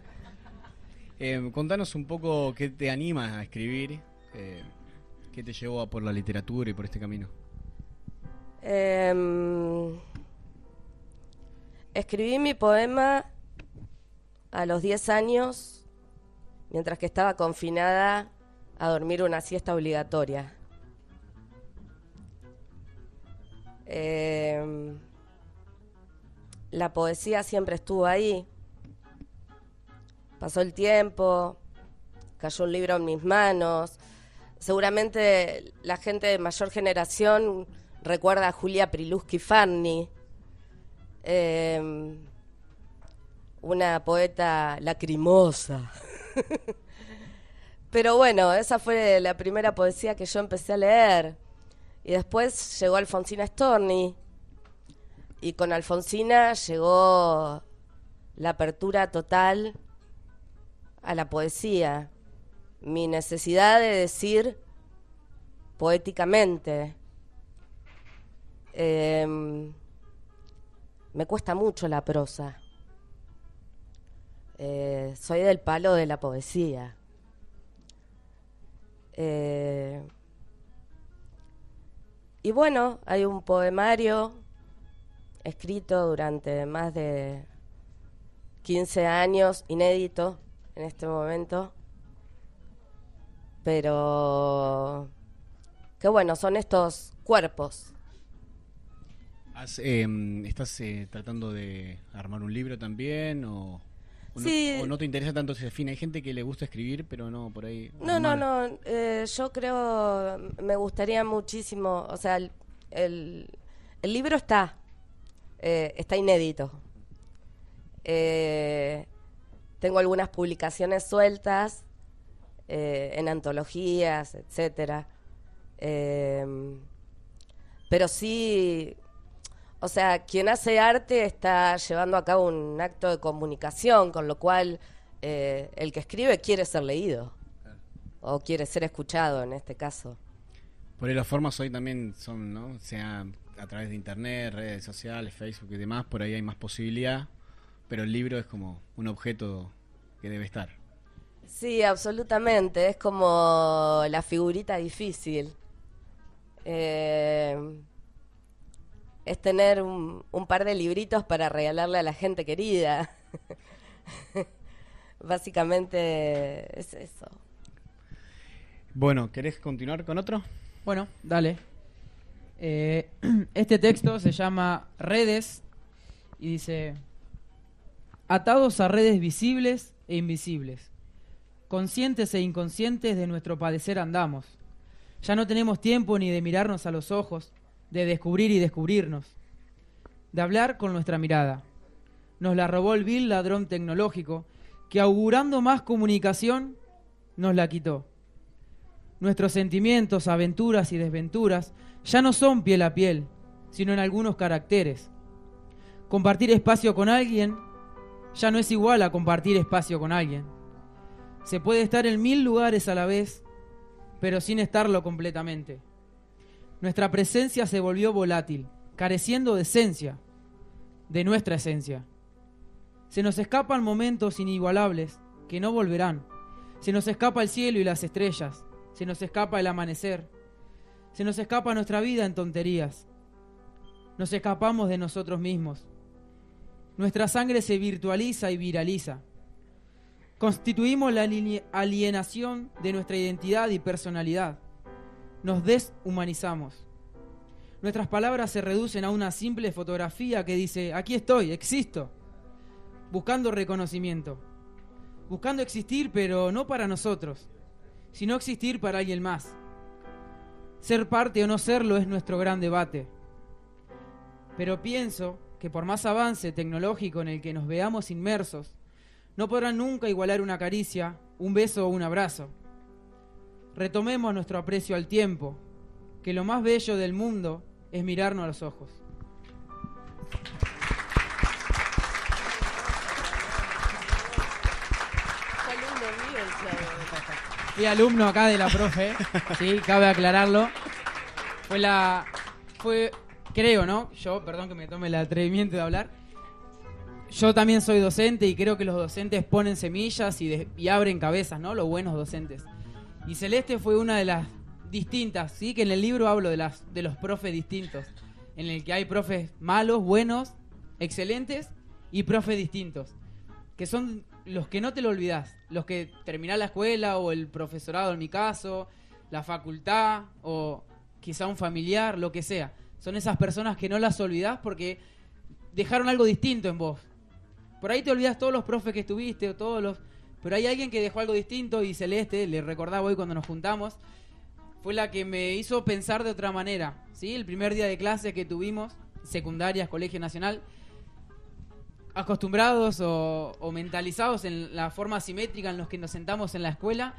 Speaker 9: Eh, contanos un poco qué te anima a escribir, eh, qué te llevó a por la literatura y por este camino.
Speaker 16: Em, escribí mi poema a los 10 años, mientras que estaba confinada a dormir una siesta obligatoria. Em, la poesía siempre estuvo ahí. Pasó el tiempo, cayó un libro en mis manos. Seguramente la gente de mayor generación recuerda a Julia Priluski Farni, eh, una poeta lacrimosa. Pero bueno, esa fue la primera poesía que yo empecé a leer. Y después llegó Alfonsina Storni. Y con Alfonsina llegó la apertura total a la poesía. Mi necesidad de decir poéticamente. Em, me cuesta mucho la prosa. Eh, soy del palo de la poesía. Eh, y bueno, hay un poemario escrito durante más de 15 años, inédito en este momento, pero qué bueno, son estos cuerpos.
Speaker 9: Em, ¿Estás eh, tratando de armar un libro también o, no, te interesa tanto ese fin? Hay gente que le gusta escribir, pero no, por ahí...
Speaker 16: No, no, no, eh, yo creo, me gustaría muchísimo, o sea, el, el, libro está, eh, está inédito. tengo algunas publicaciones sueltas en antologías, etcétera. pero sí o sea, quien hace arte está llevando a cabo un acto de comunicación, con lo cual eh, el que escribe quiere ser leído o quiere ser escuchado en este caso.
Speaker 9: Por ahí las formas hoy también son, ¿no? Sea a través de internet, redes sociales, Facebook y demás, por ahí hay más posibilidad, pero el libro es como un objeto que debe estar.
Speaker 16: Sí, absolutamente, es como la figurita difícil. Eh, es tener un, par de libritos para regalarle a la gente querida. Básicamente es eso.
Speaker 9: Bueno, ¿querés continuar con otro?
Speaker 15: Bueno, dale. Eh, este texto se llama Redes y dice, atados a redes visibles e invisibles, conscientes e inconscientes de nuestro padecer andamos. Ya no tenemos tiempo ni de mirarnos a los ojos, de descubrir y descubrirnos, de hablar con nuestra mirada. Nos la robó el vil ladrón tecnológico que augurando más comunicación nos la quitó. Nuestros sentimientos, aventuras y desventuras ya no son piel a piel, sino en algunos caracteres. Compartir espacio con alguien ya no es igual a compartir espacio con alguien. Se puede estar en mil lugares a la vez, pero sin estarlo completamente. Nuestra presencia se volvió volátil, careciendo de esencia, de nuestra esencia. Se nos escapan momentos inigualables que no volverán. Se nos escapa el cielo y las estrellas. Se nos escapa el amanecer. Se nos escapa nuestra vida en tonterías. Nos escapamos de nosotros mismos. Nuestra sangre se virtualiza y viraliza. Constituimos la alienación de nuestra identidad y personalidad nos deshumanizamos. Nuestras palabras se reducen a una simple fotografía que dice, aquí estoy, existo, buscando reconocimiento, buscando existir, pero no para nosotros, sino existir para alguien más. Ser parte o no serlo es nuestro gran debate. Pero pienso que por más avance tecnológico en el que nos veamos inmersos, no podrán nunca igualar una caricia, un beso o un abrazo retomemos nuestro aprecio al tiempo, que lo más bello del mundo es mirarnos a los ojos. Fui alumno acá de la profe, sí, cabe aclararlo. Fue la. Fue. Creo, ¿no? Yo, perdón que me tome el atrevimiento de hablar. Yo también soy docente y creo que los docentes ponen semillas y, y abren cabezas, ¿no? Los buenos docentes. Y Celeste fue una de las distintas, ¿sí? Que en el libro hablo de, las, de los profes distintos, en el que hay profes malos, buenos, excelentes y profes distintos, que son los que no te lo olvidas, los que terminan la escuela o el profesorado en mi caso, la facultad o quizá un familiar, lo que sea. Son esas personas que no las olvidas porque dejaron algo distinto en vos. Por ahí te olvidas todos los profes que estuviste o todos los... Pero hay alguien que dejó algo distinto y Celeste, le recordaba hoy cuando nos juntamos, fue la que me hizo pensar de otra manera. ¿sí? El primer día de clase que tuvimos, secundarias, Colegio Nacional, acostumbrados o, mentalizados en la forma simétrica en los que nos sentamos en la escuela,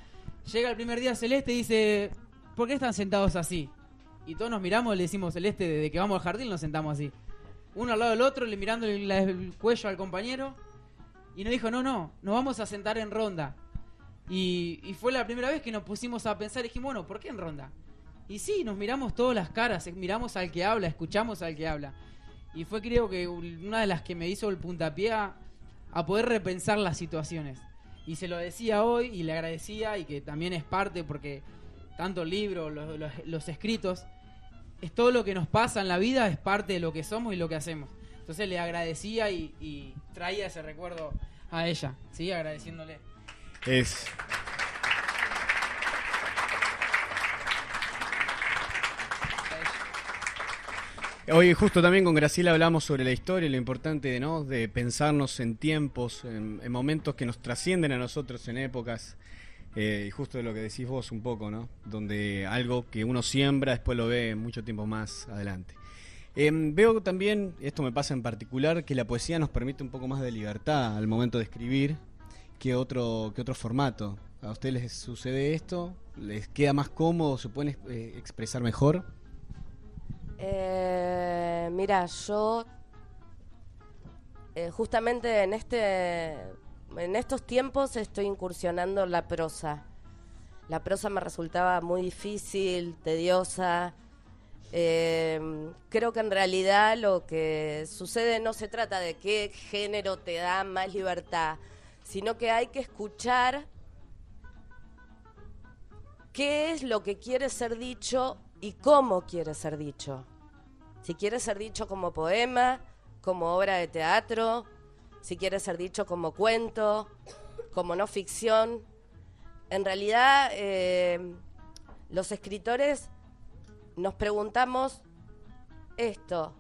Speaker 15: llega el primer día Celeste y dice, ¿por qué están sentados así? Y todos nos miramos y le decimos, Celeste, desde que vamos al jardín nos sentamos así. Uno al lado del otro, le mirando el cuello al compañero. Y nos dijo, no, no, nos vamos a sentar en ronda. Y, fue la primera vez que nos pusimos a pensar y dijimos, bueno, ¿por qué en ronda? Y sí, nos miramos todas las caras, eh, miramos al que habla, escuchamos al que habla. Y fue creo que una de las que me hizo el puntapié a, poder repensar las situaciones. Y se lo decía hoy y le agradecía y que también es parte porque tanto el libro, los escritos, es todo lo que nos pasa en la vida, es parte de lo que somos y lo que hacemos. Entonces le agradecía y, traía ese recuerdo a ella, ¿sí? Agradeciéndole.
Speaker 9: Es. Hoy justo también con Graciela hablamos sobre la historia y lo importante de, ¿no? de pensarnos en tiempos, en, en momentos que nos trascienden a nosotros, en épocas, eh, y justo de lo que decís vos un poco, ¿no? donde algo que uno siembra después lo ve mucho tiempo más adelante. Em, veo también, esto me pasa en particular, que la poesía nos permite un poco más de libertad al momento de escribir que otro, que otro formato. ¿A ustedes les sucede esto? ¿Les queda más cómodo? ¿Se pueden eh, expresar mejor?
Speaker 16: Eh, mira, yo eh, justamente en este en estos tiempos estoy incursionando en la prosa. La prosa me resultaba muy difícil, tediosa. Eh, creo que en realidad lo que sucede no se trata de qué género te da más libertad, sino que hay que escuchar qué es lo que quiere ser dicho y cómo quiere ser dicho. Si quiere ser dicho como poema, como obra de teatro, si quiere ser dicho como cuento, como no ficción. En realidad, eh, los escritores nos preguntamos esto,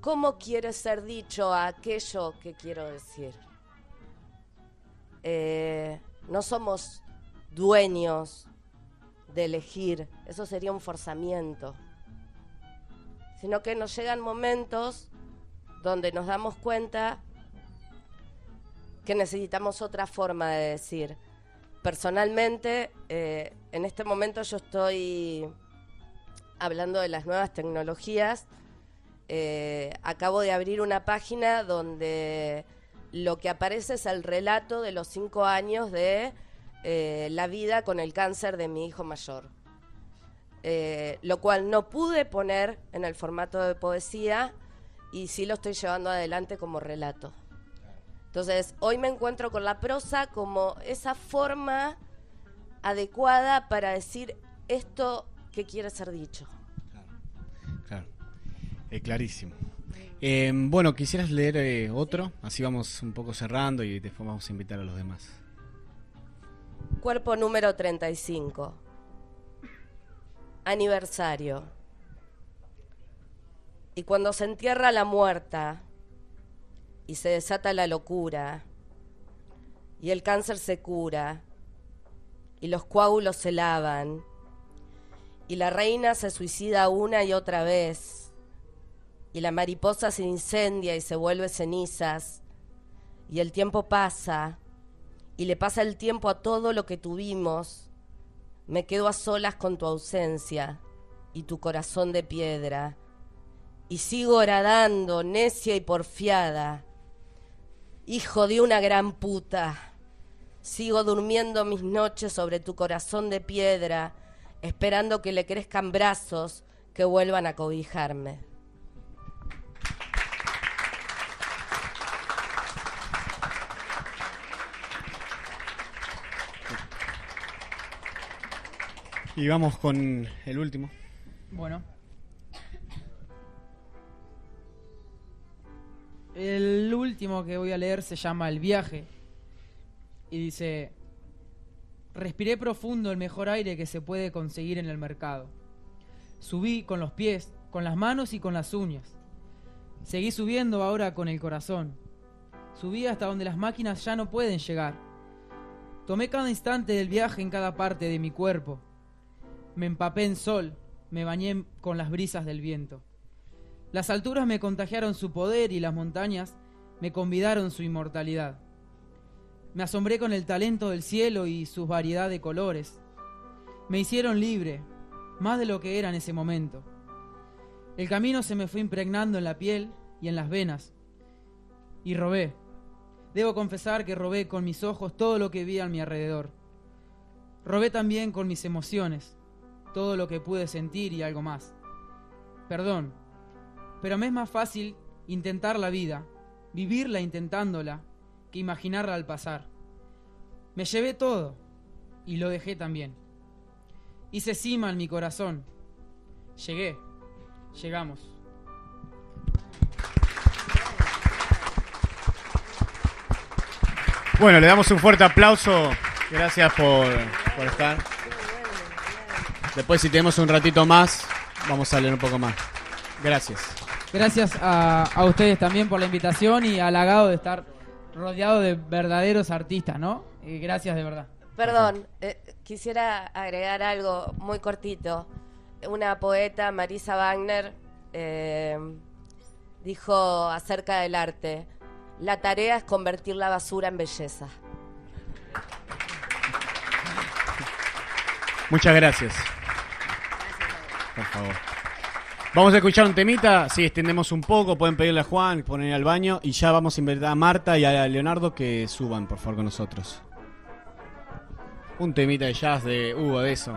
Speaker 16: ¿cómo quiere ser dicho aquello que quiero decir? Eh, no somos dueños de elegir, eso sería un forzamiento, sino que nos llegan momentos donde nos damos cuenta que necesitamos otra forma de decir. Personalmente, eh, en este momento yo estoy hablando de las nuevas tecnologías. Eh, acabo de abrir una página donde lo que aparece es el relato de los cinco años de eh, la vida con el cáncer de mi hijo mayor. Eh, lo cual no pude poner en el formato de poesía y sí lo estoy llevando adelante como relato. Entonces, hoy me encuentro con la prosa como esa forma adecuada para decir esto que quiere ser dicho.
Speaker 9: Claro, Eh, clarísimo. Eh, bueno, quisieras leer eh, otro, así vamos un poco cerrando y después vamos a invitar a los demás.
Speaker 16: Cuerpo número 35. Aniversario. Y cuando se entierra la muerta y se desata la locura y el cáncer se cura y los coágulos se lavan y la reina se suicida una y otra vez y la mariposa se incendia y se vuelve cenizas y el tiempo pasa y le pasa el tiempo a todo lo que tuvimos, me quedo a solas con tu ausencia y tu corazón de piedra, y sigo horadando, necia y porfiada, hijo de una gran puta. Sigo durmiendo mis noches sobre tu corazón de piedra, esperando que le crezcan brazos que vuelvan a cobijarme.
Speaker 9: Y vamos con el último.
Speaker 15: Bueno. El último que voy a leer se llama El viaje. Y dice, respiré profundo el mejor aire que se puede conseguir en el mercado. Subí con los pies, con las manos y con las uñas. Seguí subiendo ahora con el corazón. Subí hasta donde las máquinas ya no pueden llegar. Tomé cada instante del viaje en cada parte de mi cuerpo. Me empapé en sol, me bañé con las brisas del viento. Las alturas me contagiaron su poder y las montañas me convidaron su inmortalidad. Me asombré con el talento del cielo y su variedad de colores. Me hicieron libre, más de lo que era en ese momento. El camino se me fue impregnando en la piel y en las venas. Y robé. Debo confesar que robé con mis ojos todo lo que vi a mi alrededor. Robé también con mis emociones, todo lo que pude sentir y algo más. Perdón, pero me es más fácil intentar la vida, vivirla intentándola, que imaginarla al pasar. Me llevé todo y lo dejé también. Hice cima en mi corazón. Llegué, llegamos.
Speaker 9: Bueno, le damos un fuerte aplauso. Gracias por, por estar. Después, si tenemos un ratito más, vamos a leer un poco más. Gracias.
Speaker 15: Gracias a, a ustedes también por la invitación y halagado de estar rodeado de verdaderos artistas, ¿no? Y gracias de verdad.
Speaker 16: Perdón, eh, quisiera agregar algo muy cortito. Una poeta, Marisa Wagner, eh, dijo acerca del arte, la tarea es convertir la basura en belleza.
Speaker 9: Muchas gracias. Por favor. Vamos a escuchar un temita, sí, extendemos un poco, pueden pedirle a Juan, poner al baño y ya vamos a invitar a Marta y a Leonardo que suban, por favor, con nosotros. Un temita de jazz de Hugo, de eso.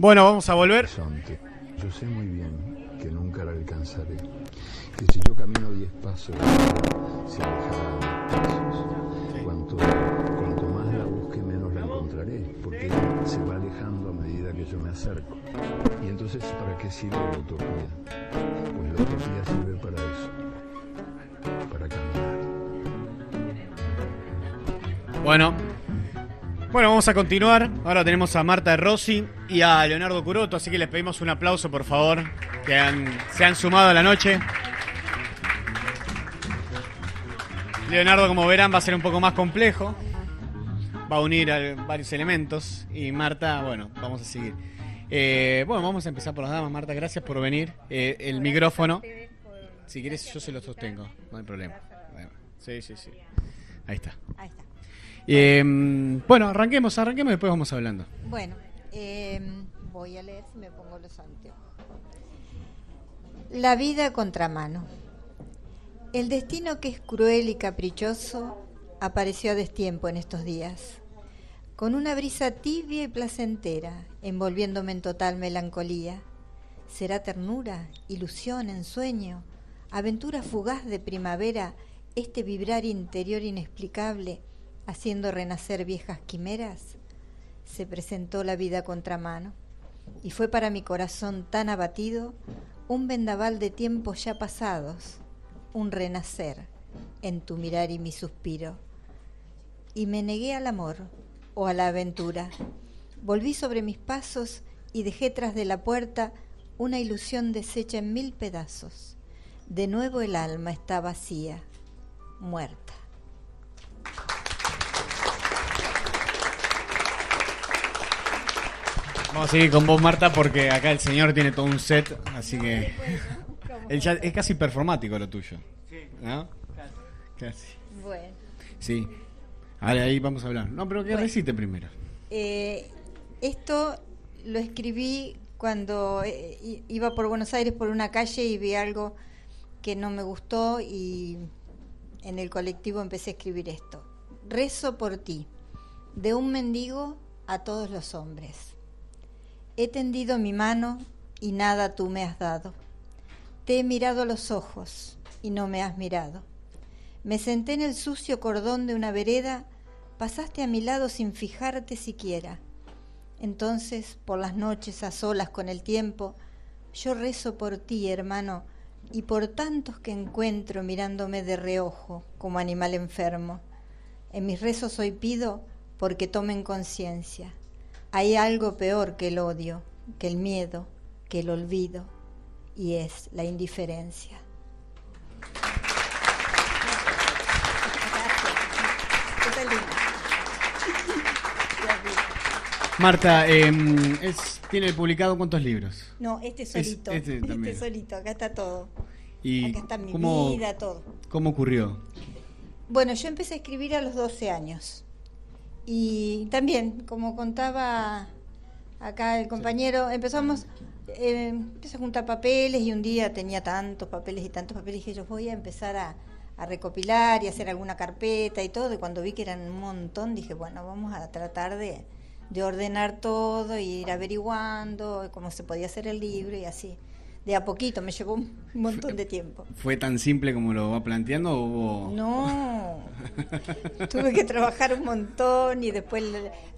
Speaker 9: Bueno, vamos a volver.
Speaker 17: Yo sé muy bien que nunca la alcanzaré. Que si yo camino diez pasos, se alejará diez pasos. Cuanto, cuanto más la busque, menos la encontraré, porque se va alejando a medida que yo me acerco. Y entonces, ¿para qué sirve la utopía? Pues la utopía sirve para eso, para caminar.
Speaker 9: Bueno. Bueno, vamos a continuar. Ahora tenemos a Marta Rossi y a Leonardo Curoto, así que les pedimos un aplauso, por favor, que han- se han sumado a la noche. Leonardo, como verán, va a ser un poco más complejo. Va a unir varios elementos. Y Marta, bueno, vamos a seguir. Eh, bueno, vamos a empezar por las damas. Marta, gracias por venir. Eh, el micrófono. Si quieres, yo se lo sostengo. No hay problema. Sí, sí, sí. Ahí está.
Speaker 18: Ahí está.
Speaker 9: Eh, bueno, arranquemos, arranquemos y después vamos hablando.
Speaker 18: Bueno, eh, voy a leer si me pongo los anteojos. La vida contramano. El destino que es cruel y caprichoso apareció a destiempo en estos días, con una brisa tibia y placentera, envolviéndome en total melancolía. ¿Será ternura, ilusión, ensueño, aventura fugaz de primavera, este vibrar interior inexplicable, haciendo renacer viejas quimeras? Se presentó la vida contramano, y fue para mi corazón tan abatido un vendaval de tiempos ya pasados, un renacer en tu mirar y mi suspiro. Y me negué al amor o a la aventura. Volví sobre mis pasos y dejé tras de la puerta una ilusión deshecha en mil pedazos. De nuevo el alma está vacía, muerta.
Speaker 9: Vamos a seguir con vos, Marta, porque acá el señor tiene todo un set, así que. El es casi performático lo tuyo. ¿No? Casi.
Speaker 18: Bueno.
Speaker 9: Sí. Ahora ahí vamos a hablar. No, pero ¿qué
Speaker 18: Bueno.
Speaker 9: recite primero?
Speaker 18: Eh, esto lo escribí cuando eh, i- iba por Buenos Aires por una calle y vi algo que no me gustó y en el colectivo empecé a escribir esto. Rezo por ti, de un mendigo a todos los hombres. He tendido mi mano y nada tú me has dado. Te he mirado los ojos y no me has mirado. Me senté en el sucio cordón de una vereda, pasaste a mi lado sin fijarte siquiera. Entonces, por las noches a solas con el tiempo, yo rezo por ti, hermano, y por tantos que encuentro mirándome de reojo como animal enfermo. En mis rezos hoy pido porque tomen conciencia. Hay algo peor que el odio, que el miedo, que el olvido, y es la indiferencia.
Speaker 9: Marta, eh, es, tiene publicado cuántos libros?
Speaker 18: No, este
Speaker 9: Es-
Speaker 18: solito.
Speaker 9: este
Speaker 18: este
Speaker 9: también.
Speaker 18: solito, acá está todo.
Speaker 9: ¿Y
Speaker 18: Acá está mi
Speaker 9: cómo,
Speaker 18: vida, todo.
Speaker 9: ¿Cómo ocurrió?
Speaker 18: Bueno, yo empecé a escribir a los 12 años. Y también, como contaba acá el compañero, empezamos, eh, empecé a juntar papeles y un día tenía tantos papeles y tantos papeles y dije, yo voy a empezar a, a recopilar y hacer alguna carpeta y todo. Y cuando vi que eran un montón, dije, bueno, vamos a tratar de, de ordenar todo e ir averiguando cómo se podía hacer el libro y así. De a poquito, me llevó un montón de tiempo.
Speaker 9: ¿Fue tan simple como lo va planteando o hubo...
Speaker 18: No, tuve que trabajar un montón y después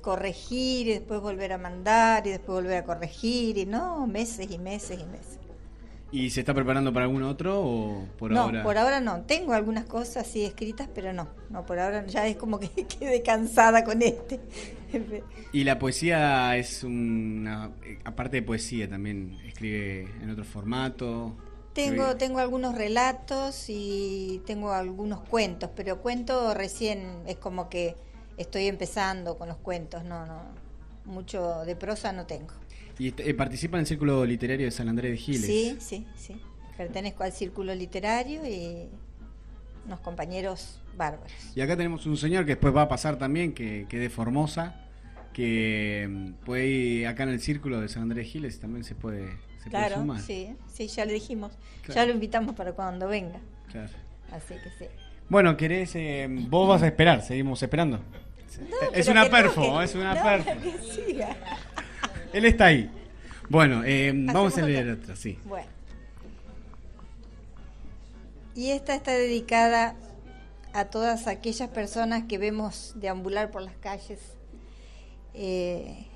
Speaker 18: corregir y después volver a mandar y después volver a corregir y no, meses y meses y meses.
Speaker 9: ¿Y se está preparando para algún otro o por
Speaker 18: no,
Speaker 9: ahora?
Speaker 18: por ahora no. Tengo algunas cosas sí escritas, pero no, no, por ahora ya es como que quedé cansada con este.
Speaker 9: Y la poesía es una... eh, Aparte de poesía, también escribe en otro formato.
Speaker 18: Tengo, tengo algunos relatos y tengo algunos cuentos, pero cuento recién es como que estoy empezando con los cuentos, no, no, mucho de prosa no tengo.
Speaker 9: Y eh, participa en el Círculo Literario de San Andrés de Giles.
Speaker 18: Sí, sí, sí. Pertenezco al círculo literario y unos compañeros bárbaros.
Speaker 9: Y acá tenemos un señor que después va a pasar también, que, que es de Formosa, que mm, puede ir acá en el Círculo de San Andrés de Giles, también se puede, se puede
Speaker 18: Claro,
Speaker 9: sumar.
Speaker 18: sí, sí, ya le dijimos.
Speaker 9: Claro.
Speaker 18: Ya lo invitamos para cuando venga.
Speaker 9: Claro.
Speaker 18: Así que sí.
Speaker 9: Bueno, querés, eh, vos vas a esperar, seguimos esperando.
Speaker 18: No,
Speaker 9: es una perfo,
Speaker 18: que-
Speaker 9: es una
Speaker 18: no,
Speaker 9: perfo.
Speaker 18: que siga.
Speaker 9: Él está ahí. Bueno, eh, vamos a leer
Speaker 18: otra.
Speaker 9: otra, sí.
Speaker 18: Bueno. Y esta está dedicada a todas aquellas personas que vemos deambular por las calles, eh,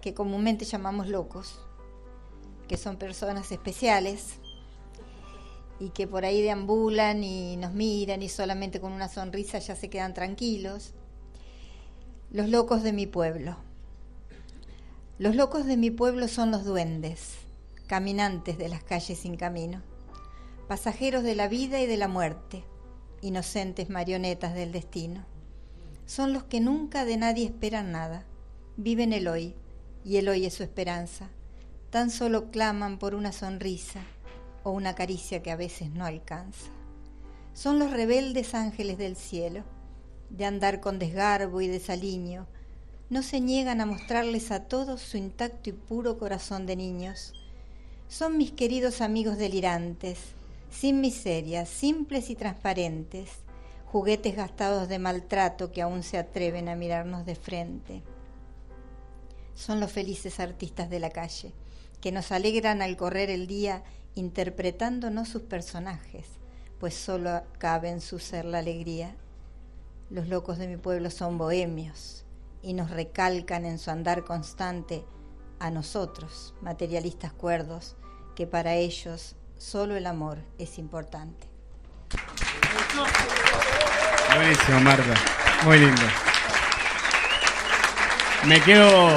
Speaker 18: que comúnmente llamamos locos, que son personas especiales y que por ahí deambulan y nos miran y solamente con una sonrisa ya se quedan tranquilos. Los locos de mi pueblo. Los locos de mi pueblo son los duendes, caminantes de las calles sin camino, pasajeros de la vida y de la muerte, inocentes marionetas del destino. Son los que nunca de nadie esperan nada, viven el hoy, y el hoy es su esperanza. Tan solo claman por una sonrisa o una caricia que a veces no alcanza. Son los rebeldes ángeles del cielo, de andar con desgarbo y desaliño, no se niegan a mostrarles a todos su intacto y puro corazón de niños. Son mis queridos amigos delirantes, sin miserias, simples y transparentes, juguetes gastados de maltrato que aún se atreven a mirarnos de frente. Son los felices artistas de la calle, que nos alegran al correr el día interpretándonos sus personajes, pues solo cabe en su ser la alegría. Los locos de mi pueblo son bohemios y nos recalcan en su andar constante a nosotros, materialistas cuerdos, que para ellos solo el amor es importante.
Speaker 9: Buenísimo, Marta. Muy lindo. Me quedo.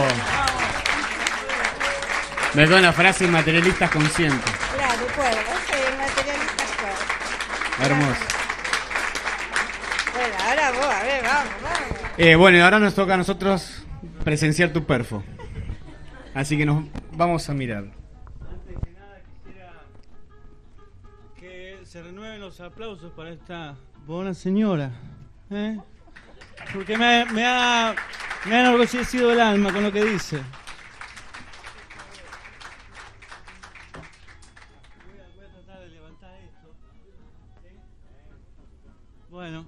Speaker 9: Me quedo en la frase materialistas conscientes.
Speaker 18: Claro, cuerdos, sí, materialistas cuerdos.
Speaker 9: Hermoso.
Speaker 18: Bueno, ahora vos, a ver, vamos, vamos.
Speaker 9: Eh, bueno, y ahora nos toca a nosotros presenciar tu perfo. Así que nos vamos a mirar.
Speaker 19: Que se renueven los aplausos para esta buena señora. ¿eh? Porque me, me ha, me ha enorgullecido el alma con lo que dice. Bueno.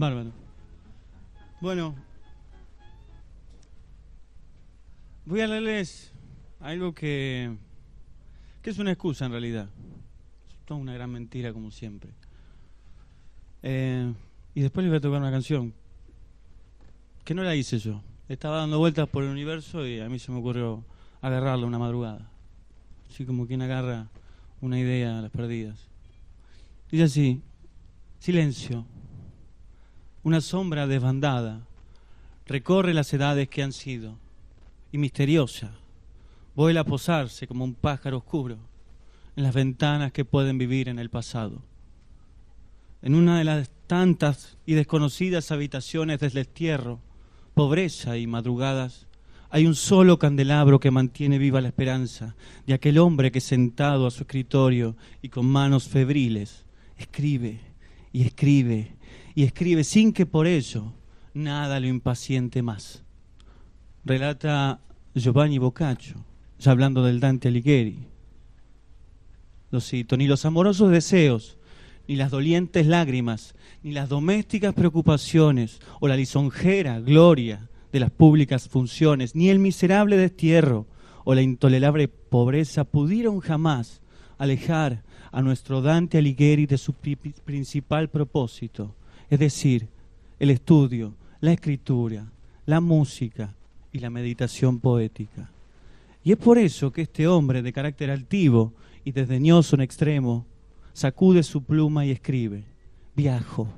Speaker 19: Bárbaro. Bueno, voy a leerles algo que, que es una excusa en realidad. Es toda una gran mentira como siempre. Eh, y después les voy a tocar una canción que no la hice yo. Estaba dando vueltas por el universo y a mí se me ocurrió agarrarla una madrugada. Así como quien agarra una idea a las perdidas. Dice así, silencio. Una sombra desbandada recorre las edades que han sido y misteriosa vuela a posarse como un pájaro oscuro en las ventanas que pueden vivir en el pasado. En una de las tantas y desconocidas habitaciones del destierro, pobreza y madrugadas, hay un solo candelabro que mantiene viva la esperanza de aquel hombre que sentado a su escritorio y con manos febriles escribe y escribe y escribe sin que por ello nada lo impaciente más. Relata Giovanni Boccaccio, ya hablando del Dante Alighieri. Lo cito, ni los amorosos deseos, ni las dolientes lágrimas, ni las domésticas preocupaciones o la lisonjera gloria de las públicas funciones, ni el miserable destierro o la intolerable pobreza pudieron jamás alejar a nuestro Dante Alighieri de su pri- principal propósito, es decir, el estudio, la escritura, la música y la meditación poética. Y es por eso que este hombre de carácter altivo y desdeñoso en extremo sacude su pluma y escribe, viajo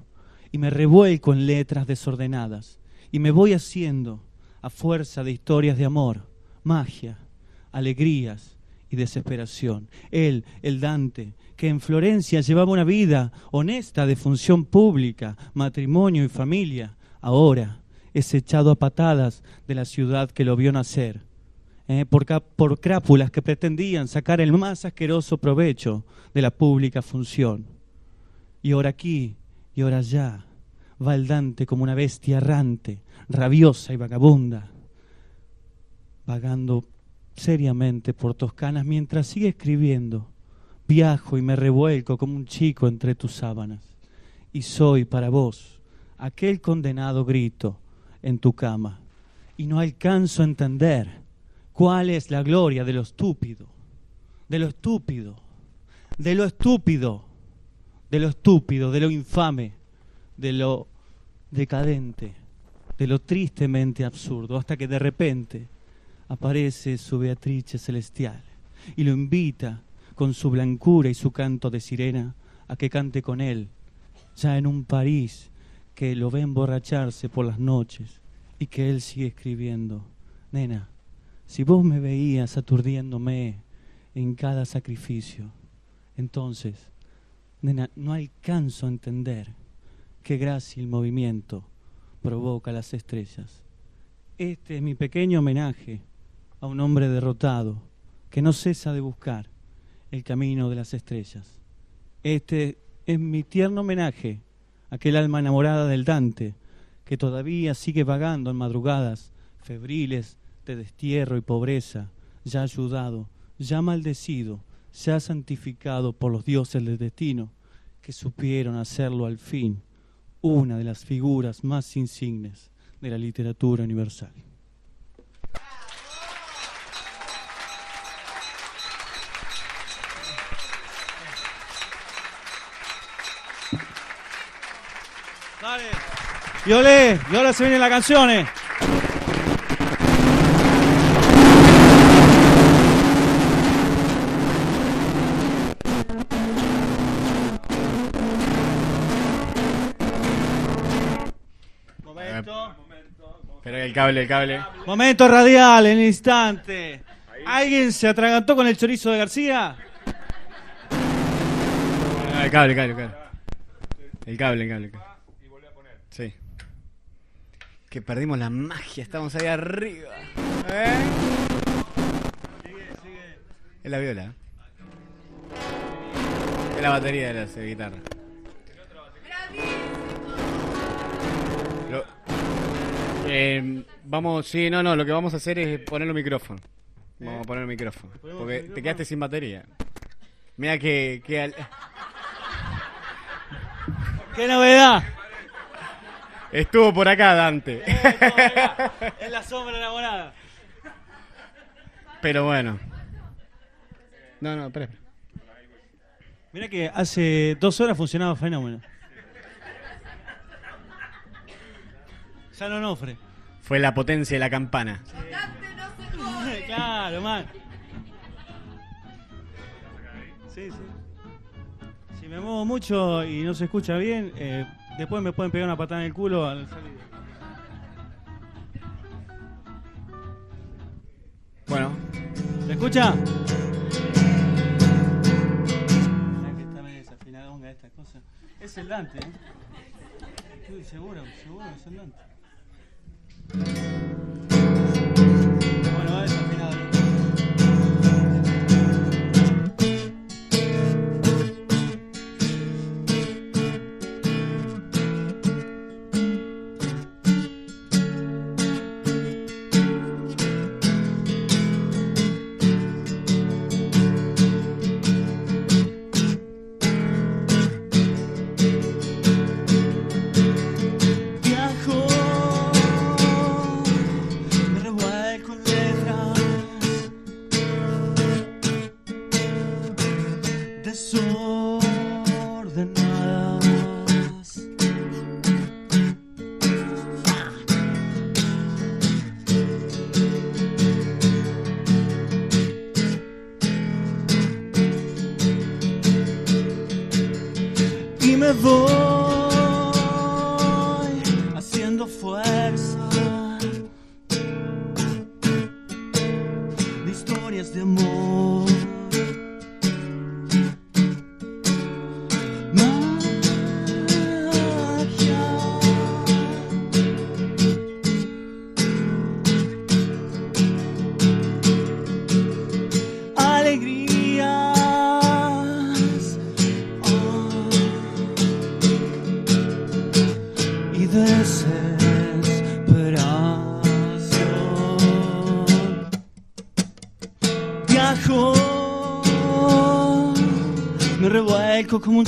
Speaker 19: y me revuelco en letras desordenadas y me voy haciendo a fuerza de historias de amor, magia, alegrías y desesperación. Él, el Dante, que en Florencia llevaba una vida honesta de función pública, matrimonio y familia, ahora es echado a patadas de la ciudad que lo vio nacer, eh, por, por crápulas que pretendían sacar el más asqueroso provecho de la pública función. Y ahora aquí y ahora allá va el Dante como una bestia errante, rabiosa y vagabunda, vagando seriamente por Toscanas mientras sigue escribiendo Viajo y me revuelco como un chico entre tus sábanas. Y soy para vos aquel condenado grito en tu cama. Y no alcanzo a entender cuál es la gloria de lo estúpido, de lo estúpido, de lo estúpido, de lo estúpido, de lo infame, de lo decadente, de lo tristemente absurdo, hasta que de repente aparece su Beatrice celestial y lo invita con su blancura y su canto de sirena a que cante con él, ya en un París que lo ve emborracharse por las noches y que él sigue escribiendo, nena, si vos me veías aturdiéndome en cada sacrificio, entonces, nena, no alcanzo a entender qué gracia movimiento provoca las estrellas. Este es mi pequeño homenaje a un hombre derrotado que no cesa de buscar el camino de las estrellas. Este es mi tierno homenaje a aquel alma enamorada del Dante que todavía sigue vagando en madrugadas febriles de destierro y pobreza, ya ayudado, ya maldecido, ya santificado por los dioses del destino, que supieron hacerlo al fin una de las figuras más insignes de la literatura universal. Dale. Y olé, y ahora se vienen las canciones.
Speaker 9: Pero el cable, el cable.
Speaker 19: Momento radial, en el instante. ¿Alguien se atragantó con el chorizo de García?
Speaker 9: Ah, El cable, el cable, el cable. El cable, el cable. el cable. Que perdimos la magia, estamos ahí arriba. ¿Eh? Es la viola. Es la batería de la de guitarra. Lo- Eh, vamos, sí, no, no, lo que vamos a hacer es poner los micrófonos. Vamos a poner el micrófono. Porque te quedaste sin batería. Mira que, que al-
Speaker 19: ¡Qué novedad!
Speaker 9: Estuvo por acá Dante.
Speaker 19: Es la sombra enamorada.
Speaker 9: Pero bueno. No, no, espera.
Speaker 19: Mira que hace dos horas funcionaba fenómeno. Ya no Onofre.
Speaker 9: Fue la potencia de la campana.
Speaker 19: claro, man. Sí, sí. Si me muevo mucho y no se escucha bien, eh, después me pueden pegar una patada en el culo al salir.
Speaker 9: Bueno.
Speaker 19: ¿Se escucha? Mirá que está medio desafinadonga esta cosa. Es el Dante, ¿eh? Estoy seguro, seguro es el Dante. Seco como un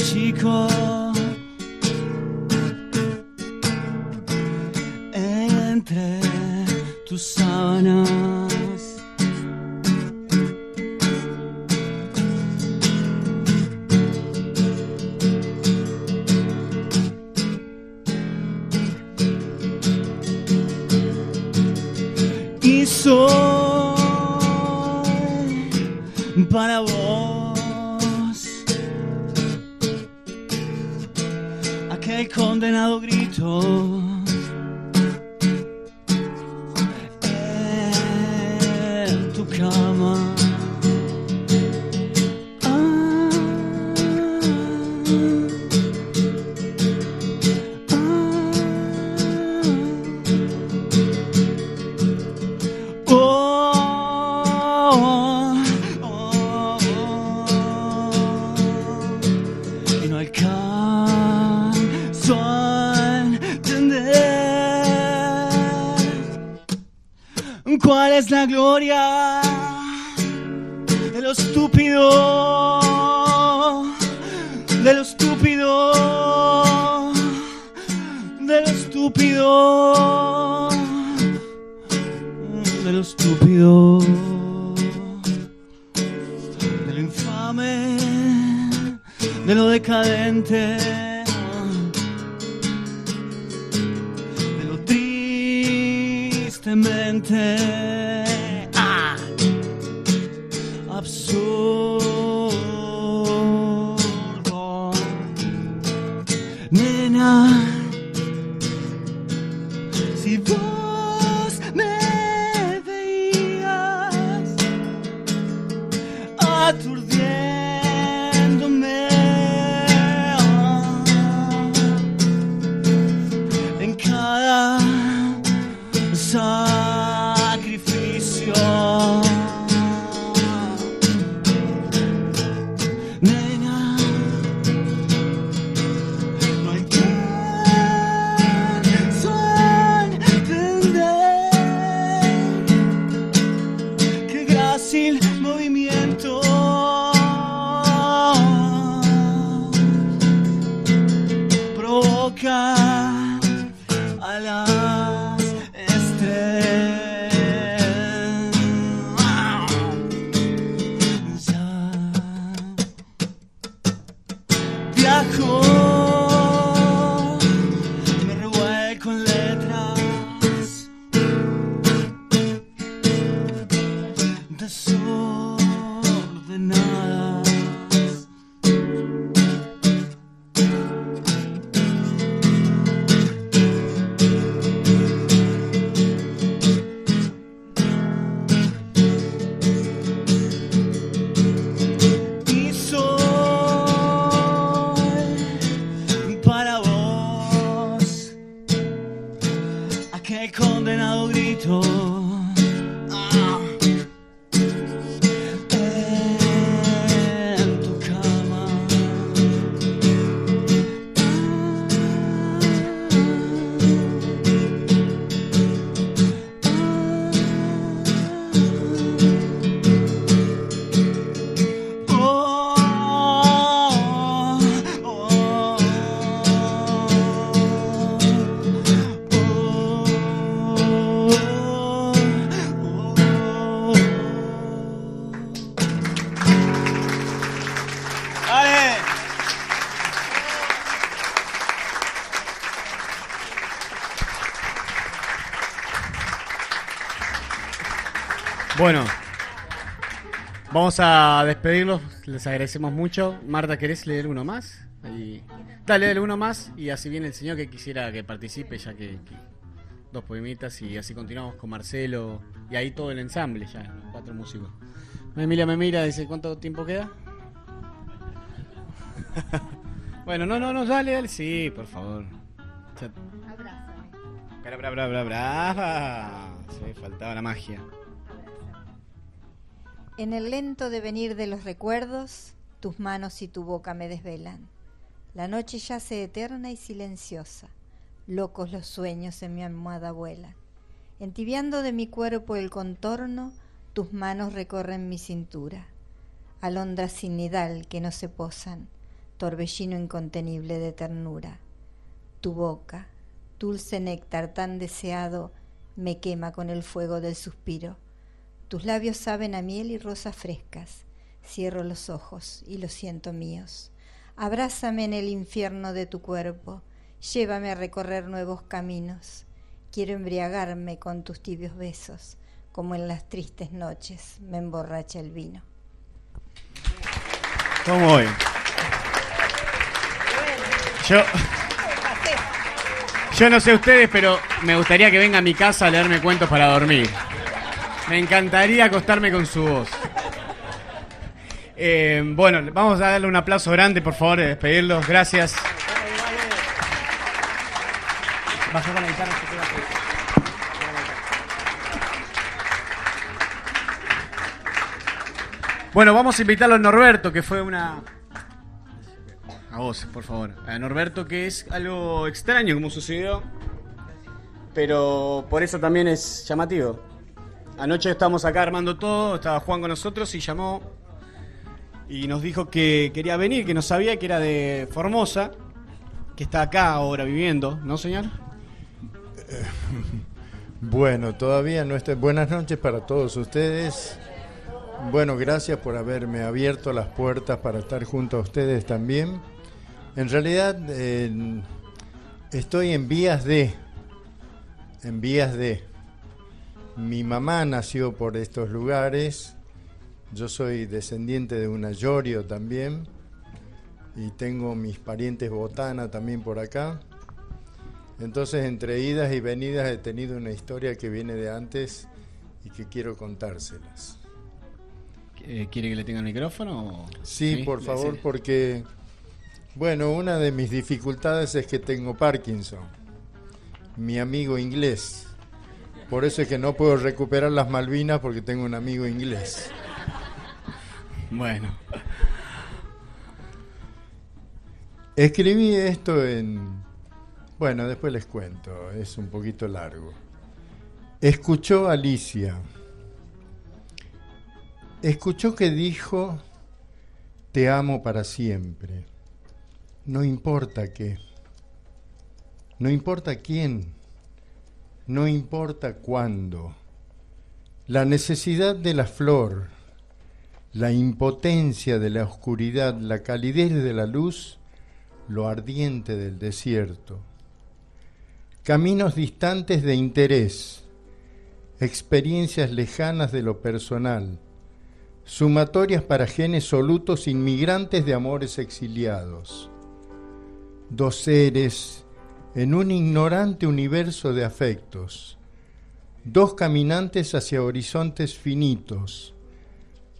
Speaker 19: de lo decadente.
Speaker 9: Vamos a despedirlos. Les agradecemos mucho. Marta, ¿querés leer uno más? Dale, dale uno más y así viene el señor que quisiera que participe, ya que, que dos poemitas y así continuamos con Marcelo y ahí todo el ensamble ya, los cuatro músicos. Emilia me mira, dice, ¿cuánto tiempo queda? bueno, no, no, no, dale, dale, sí, por favor. Ya- Bra, bra, bra, bra. Sí, faltaba la magia.
Speaker 18: En el lento devenir de los recuerdos, tus manos y tu boca me desvelan. La noche yace eterna y silenciosa. Locos los sueños en mi almohada vuelan. Entibiando de mi cuerpo el contorno, tus manos recorren mi cintura. Alondras sin nidal que no se posan. torbellino incontenible de ternura. Tu boca, dulce néctar tan deseado, me quema con el fuego del suspiro. Tus labios saben a miel y rosas frescas. Cierro los ojos y los siento míos. Abrázame en el infierno de tu cuerpo, llévame a recorrer nuevos caminos. Quiero embriagarme con tus tibios besos, como en las tristes noches me emborracha el vino.
Speaker 9: ¿Cómo voy? Yo, yo no sé ustedes, pero me gustaría que venga a mi casa a leerme cuentos para dormir. Me encantaría acostarme con su voz. Eh, bueno, vamos a darle un aplauso grande, por favor, de despedirlos. Gracias. Con la guitarra. Bueno, vamos a invitarlo a Norberto, que fue una... A vos, por favor. A Norberto, que es algo extraño como sucedió, pero por eso también es llamativo. Anoche estábamos acá armando todo, estaba Juan con nosotros y llamó y nos dijo que quería venir, que no sabía que era de Formosa, que está acá ahora viviendo, ¿no, señor?
Speaker 20: Bueno, todavía no está. Buenas noches para todos ustedes. Bueno, gracias por haberme abierto las puertas para estar junto a ustedes también. En realidad, eh, estoy en vías de, en vías de. Mi mamá nació por estos lugares. Yo soy descendiente de una Yorio también. Y tengo mis parientes botana también por acá. Entonces, entre idas y venidas he tenido una historia que viene de antes y que quiero contárselas.
Speaker 9: Eh, ¿Quiere que le tenga el micrófono?
Speaker 20: Sí, por favor, porque, bueno, una de mis dificultades es que tengo Parkinson, mi amigo inglés. Por eso es que no puedo recuperar las Malvinas porque tengo un amigo inglés.
Speaker 9: Bueno.
Speaker 20: Escribí esto en... Bueno, después les cuento, es un poquito largo. Escuchó Alicia. Escuchó que dijo, te amo para siempre. No importa qué. No importa quién. No importa cuándo. La necesidad de la flor, la impotencia de la oscuridad, la calidez de la luz, lo ardiente del desierto. Caminos distantes de interés, experiencias lejanas de lo personal, sumatorias para genes solutos inmigrantes de amores exiliados. Dos seres en un ignorante universo de afectos, dos caminantes hacia horizontes finitos,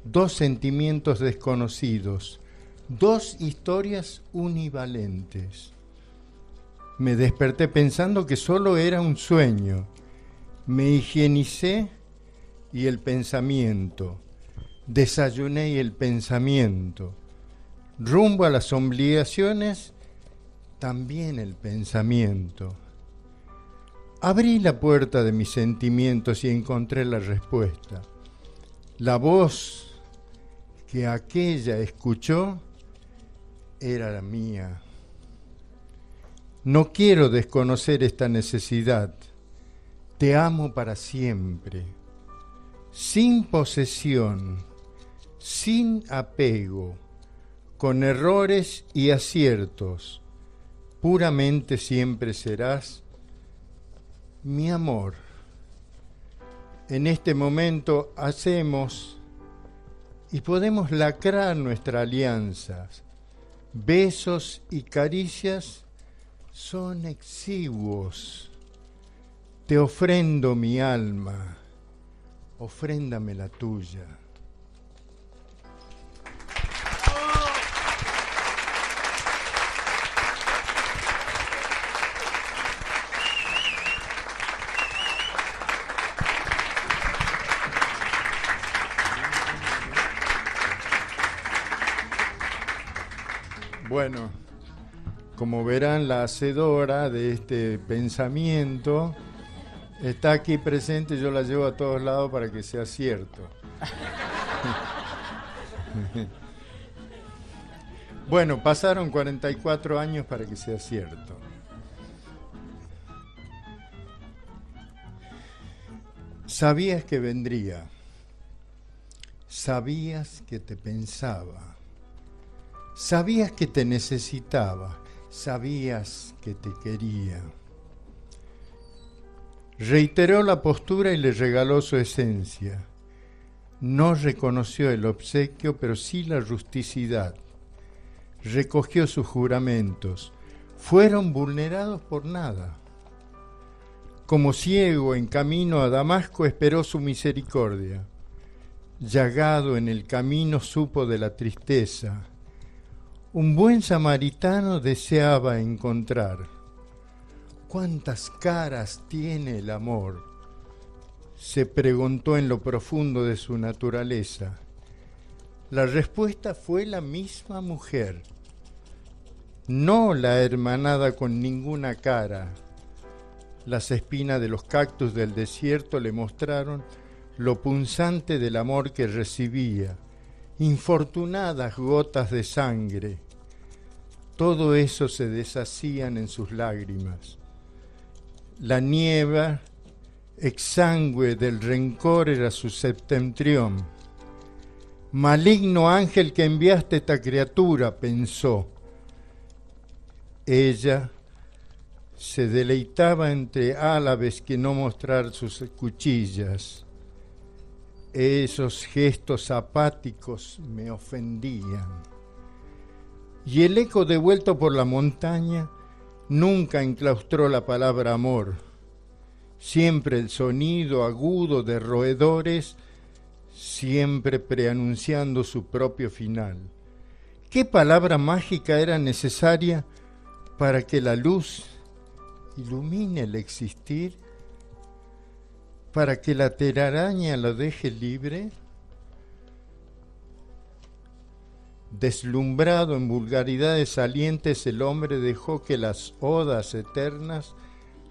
Speaker 20: dos sentimientos desconocidos, dos historias univalentes. Me desperté pensando que solo era un sueño. Me higienicé y el pensamiento. Desayuné y el pensamiento. Rumbo a las obligaciones, también el pensamiento. Abrí la puerta de mis sentimientos y encontré la respuesta. La voz que aquella escuchó era la mía. No quiero desconocer esta necesidad. Te amo para siempre, sin posesión, sin apego, con errores y aciertos. Puramente siempre serás mi amor. En este momento hacemos y podemos lacrar nuestra alianza. Besos y caricias son exiguos. Te ofrendo mi alma, ofréndame la tuya. Bueno, como verán, la hacedora de este pensamiento está aquí presente, yo la llevo a todos lados para que sea cierto. Bueno, pasaron 44 años para que sea cierto. Sabías que vendría. Sabías que te pensaba. Sabías que te necesitaba. Sabías que te quería. Reiteró la postura y le regaló su esencia. No reconoció el obsequio, pero sí la rusticidad. Recogió sus juramentos. Fueron vulnerados por nada. Como ciego en camino a Damasco esperó su misericordia. Llagado en el camino supo de la tristeza. Un buen samaritano deseaba encontrar ¿Cuántas caras tiene el amor? se preguntó en lo profundo de su naturaleza. La respuesta fue la misma mujer, no la hermanada con ninguna cara. Las espinas de los cactus del desierto le mostraron lo punzante del amor que recibía, infortunadas gotas de sangre. Todo eso se deshacían en sus lágrimas la nieva exangüe del rencor era su septentrión. Maligno ángel que enviaste esta criatura, pensó. Ella se deleitaba entre álabes que no mostrar sus cuchillas. Esos gestos apáticos me ofendían. Y el eco devuelto por la montaña Nunca enclaustró la palabra amor. Siempre el sonido agudo de roedores, siempre preanunciando su propio final. ¿Qué palabra mágica era necesaria para que la luz ilumine el existir? ¿Para que la telaraña lo deje libre? Deslumbrado en vulgaridades salientes, el hombre dejó que las odas eternas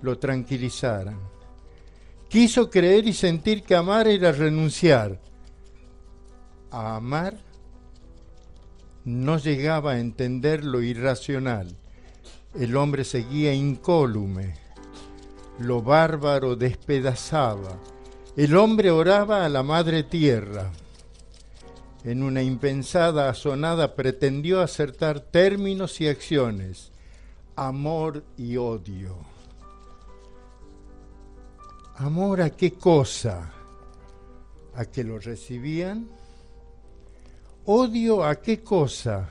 Speaker 20: lo tranquilizaran. Quiso creer y sentir que amar era renunciar. A amar no llegaba a entender lo irracional. El hombre seguía incólume. Lo bárbaro despedazaba. El hombre oraba a la madre tierra en una impensada asonada pretendió acertar términos y acciones, amor y odio. ¿Amor a qué cosa? ¿A que lo recibían? ¿Odio a qué cosa?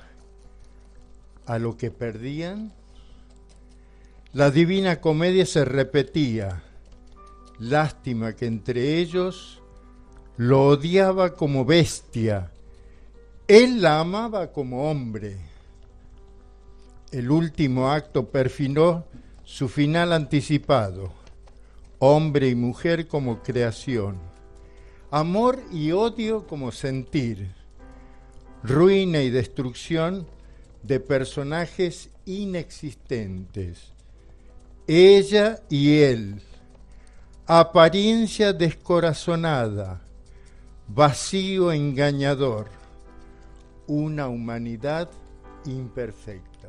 Speaker 20: ¿A lo que perdían? La divina comedia se repetía. Lástima que entre ellos lo odiaba como bestia. Él la amaba como hombre. El último acto perfiló su final anticipado, hombre y mujer como creación, amor y odio como sentir, ruina y destrucción de personajes inexistentes, ella y él, apariencia descorazonada, vacío engañador una humanidad imperfecta.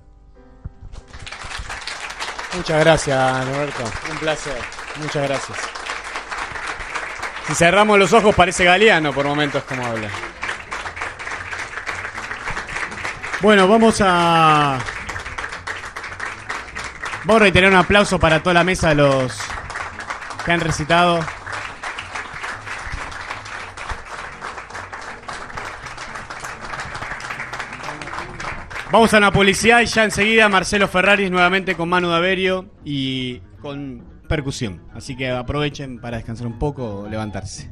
Speaker 9: Muchas gracias, Norberto. Un placer. Muchas gracias. Si cerramos los ojos parece Galeano por momentos como habla. Bueno, vamos a... Vamos a reiterar un aplauso para toda la mesa de los que han recitado. Vamos a una publicidad y ya enseguida Marcelo Ferraris nuevamente con Manu Daverio y con percusión. Así que aprovechen para descansar un poco o levantarse.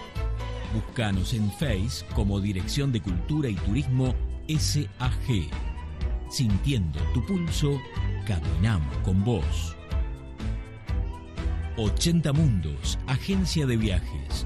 Speaker 13: Búscanos en Face como Dirección de Cultura y Turismo SAG. Sintiendo tu pulso, caminamos con vos. 80 Mundos, agencia de viajes.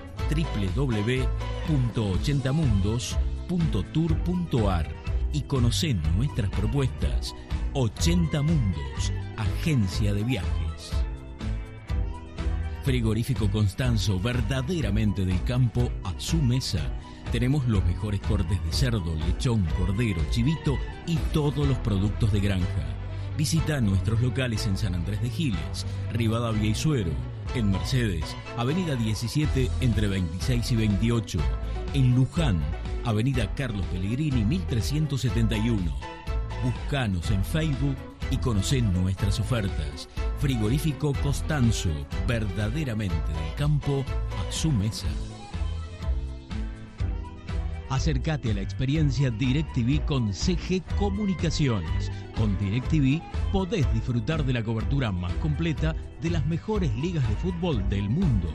Speaker 13: www.80mundos.tour.ar y conoce nuestras propuestas. 80 Mundos, agencia de viajes. Frigorífico Constanzo, verdaderamente del campo a su mesa. Tenemos los mejores cortes de cerdo, lechón, cordero, chivito y todos los productos de granja. Visita nuestros locales en San Andrés de Giles, Rivadavia y Suero, en Mercedes, Avenida 17 entre 26 y 28, en Luján, Avenida Carlos Pellegrini 1371. Buscanos en Facebook y conocen nuestras ofertas. Frigorífico Costanzo, verdaderamente del campo a su mesa. Acércate a la experiencia DirecTV con CG Comunicaciones. Con DirecTV podés disfrutar de la cobertura más completa de las mejores ligas de fútbol del mundo.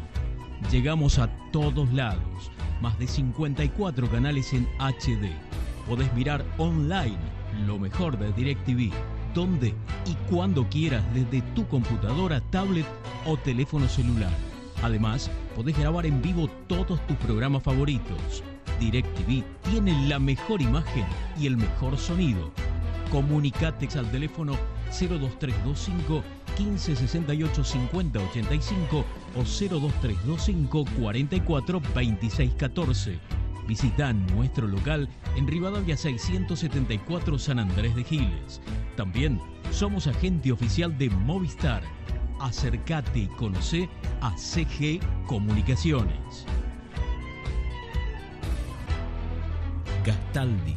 Speaker 13: Llegamos a todos lados, más de 54 canales en HD. Podés mirar online lo mejor de DirecTV, donde y cuando quieras desde tu computadora, tablet o teléfono celular. Además, podés grabar en vivo todos tus programas favoritos. DirecTV tiene la mejor imagen y el mejor sonido. Comunicate al teléfono 02325 1568 5085 o 02325 44 26 14. Visita nuestro local en Rivadavia 674 San Andrés de Giles. También somos agente oficial de Movistar. Acércate y conoce a CG Comunicaciones. Gastaldi,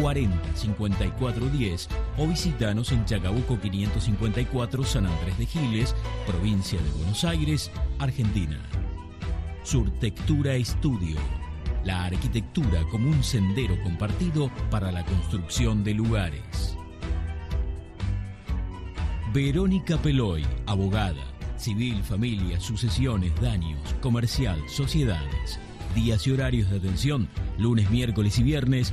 Speaker 13: 40 54 10 o visitanos en Chacabuco 554 San Andrés de Giles, provincia de Buenos Aires, Argentina. Surtectura Estudio. La arquitectura como un sendero compartido para la construcción de lugares. Verónica Peloy, abogada, civil, familia, sucesiones, daños, comercial, sociedades. Días y horarios de atención, lunes, miércoles y viernes,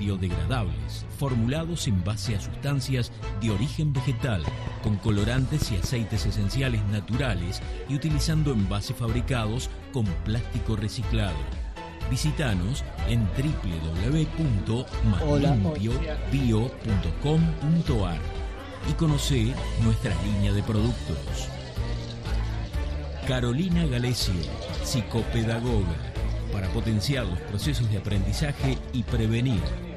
Speaker 13: biodegradables, formulados en base a sustancias de origen vegetal, con colorantes y aceites esenciales naturales y utilizando envases fabricados con plástico reciclado. Visítanos en www.maslimpiobio.com.ar y conoce nuestra línea de productos. Carolina Galesio, psicopedagoga, para potenciar los procesos de aprendizaje y prevenir,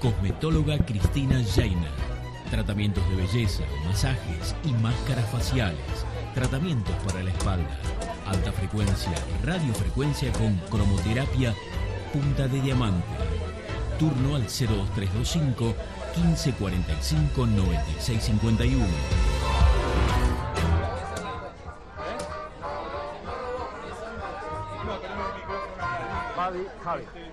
Speaker 13: Cosmetóloga Cristina Jaina. Tratamientos de belleza, masajes y máscaras faciales. Tratamientos para la espalda. Alta frecuencia, radiofrecuencia con cromoterapia punta de diamante. Turno al 02325 1545 9651.
Speaker 21: Javi, Javi.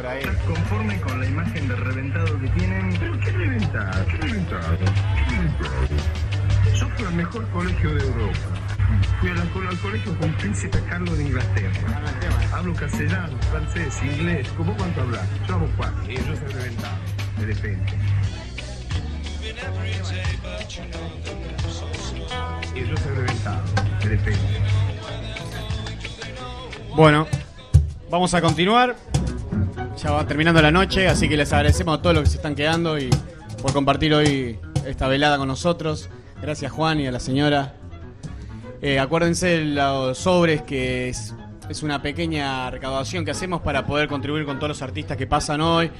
Speaker 9: Por ahí.
Speaker 21: Conforme con la imagen de reventado que tienen. ¿Pero qué reventado? ¿Qué reventado? ¿Qué reventado? Yo fui al mejor colegio de Europa. Fui al, al colegio con Príncipe Carlos de Inglaterra. Hablo castellano, francés, inglés. ¿Cómo cuánto hablas? Yo hablo cuatro. Y yo soy reventado. De repente. Y yo soy reventado. De repente.
Speaker 9: Bueno, vamos a continuar. Terminando la noche, así que les agradecemos a todos los que se están quedando y por compartir hoy esta velada con nosotros. Gracias Juan y a la señora. Eh, acuérdense de los sobres que es, es una pequeña recaudación que hacemos para poder contribuir con todos los artistas que pasan hoy,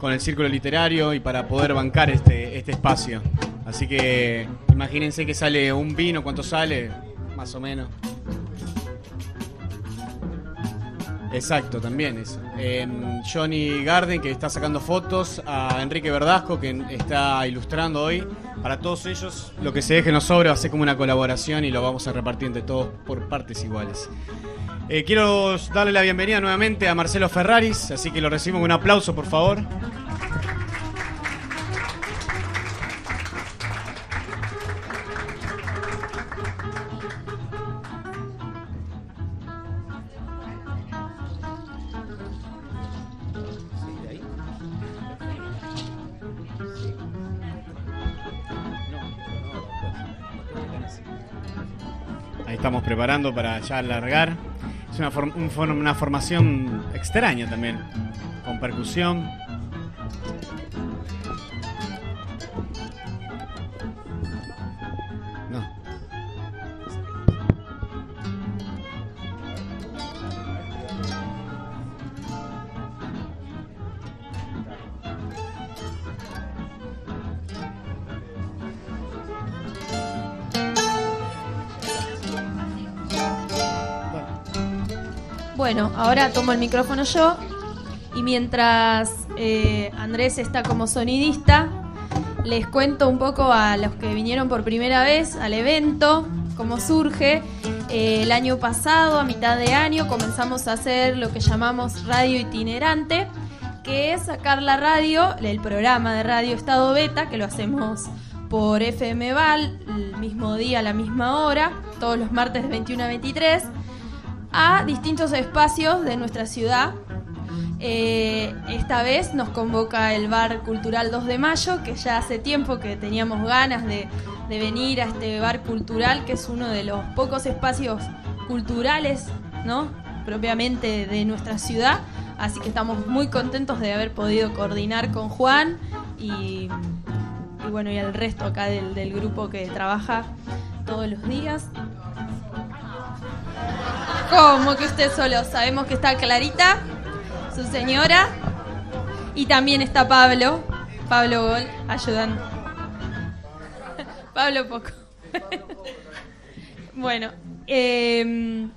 Speaker 9: con el círculo literario y para poder bancar este, este espacio. Así que imagínense que sale un vino, ¿cuánto sale? Más o menos. Exacto, también eso. En Johnny Garden, que está sacando fotos, a Enrique Verdasco, que está ilustrando hoy. Para todos ellos, lo que se deje en los sobres va a ser como una colaboración y lo vamos a repartir entre todos por partes iguales. Eh, quiero darle la bienvenida nuevamente a Marcelo Ferraris, así que lo recibo con un aplauso, por favor. Preparando para ya largar. Es una, una formación extraña también, con percusión.
Speaker 22: Bueno, ahora tomo el micrófono yo y mientras eh, Andrés está como sonidista, les cuento un poco a los que vinieron por primera vez al evento, cómo surge. Eh, el año pasado, a mitad de año, comenzamos a hacer lo que llamamos radio itinerante, que es sacar la radio, el programa de radio Estado Beta, que lo hacemos por FM Val, el mismo día, a la misma hora, todos los martes de 21 a 23, a distintos espacios de nuestra ciudad. Eh, esta vez nos convoca el Bar Cultural 2 de Mayo, que ya hace tiempo que teníamos ganas de, de venir a este bar cultural, que es uno de los pocos espacios culturales, ¿no? Propiamente de nuestra ciudad. Así que estamos muy contentos de haber podido coordinar con Juan y, y bueno, y el resto acá del, del grupo que trabaja todos los días. ¿Cómo que usted solo? Sabemos que está Clarita, su señora, y también está Pablo, Pablo Gol, ayudando. Pablo Poco. bueno, eh,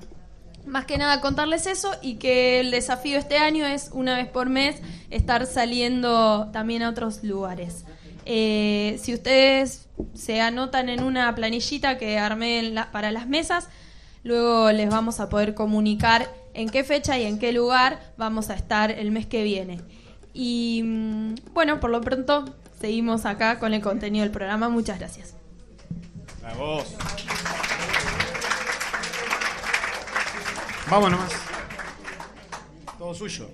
Speaker 22: más que nada contarles eso y que el desafío este año es una vez por mes estar saliendo también a otros lugares. Eh, si ustedes se anotan en una planillita que armé para las mesas, luego les vamos a poder comunicar en qué fecha y en qué lugar vamos a estar el mes que viene. Y mm, bueno, por lo pronto seguimos acá con el contenido del programa. Muchas gracias.
Speaker 9: Vamos nomás. Todo suyo.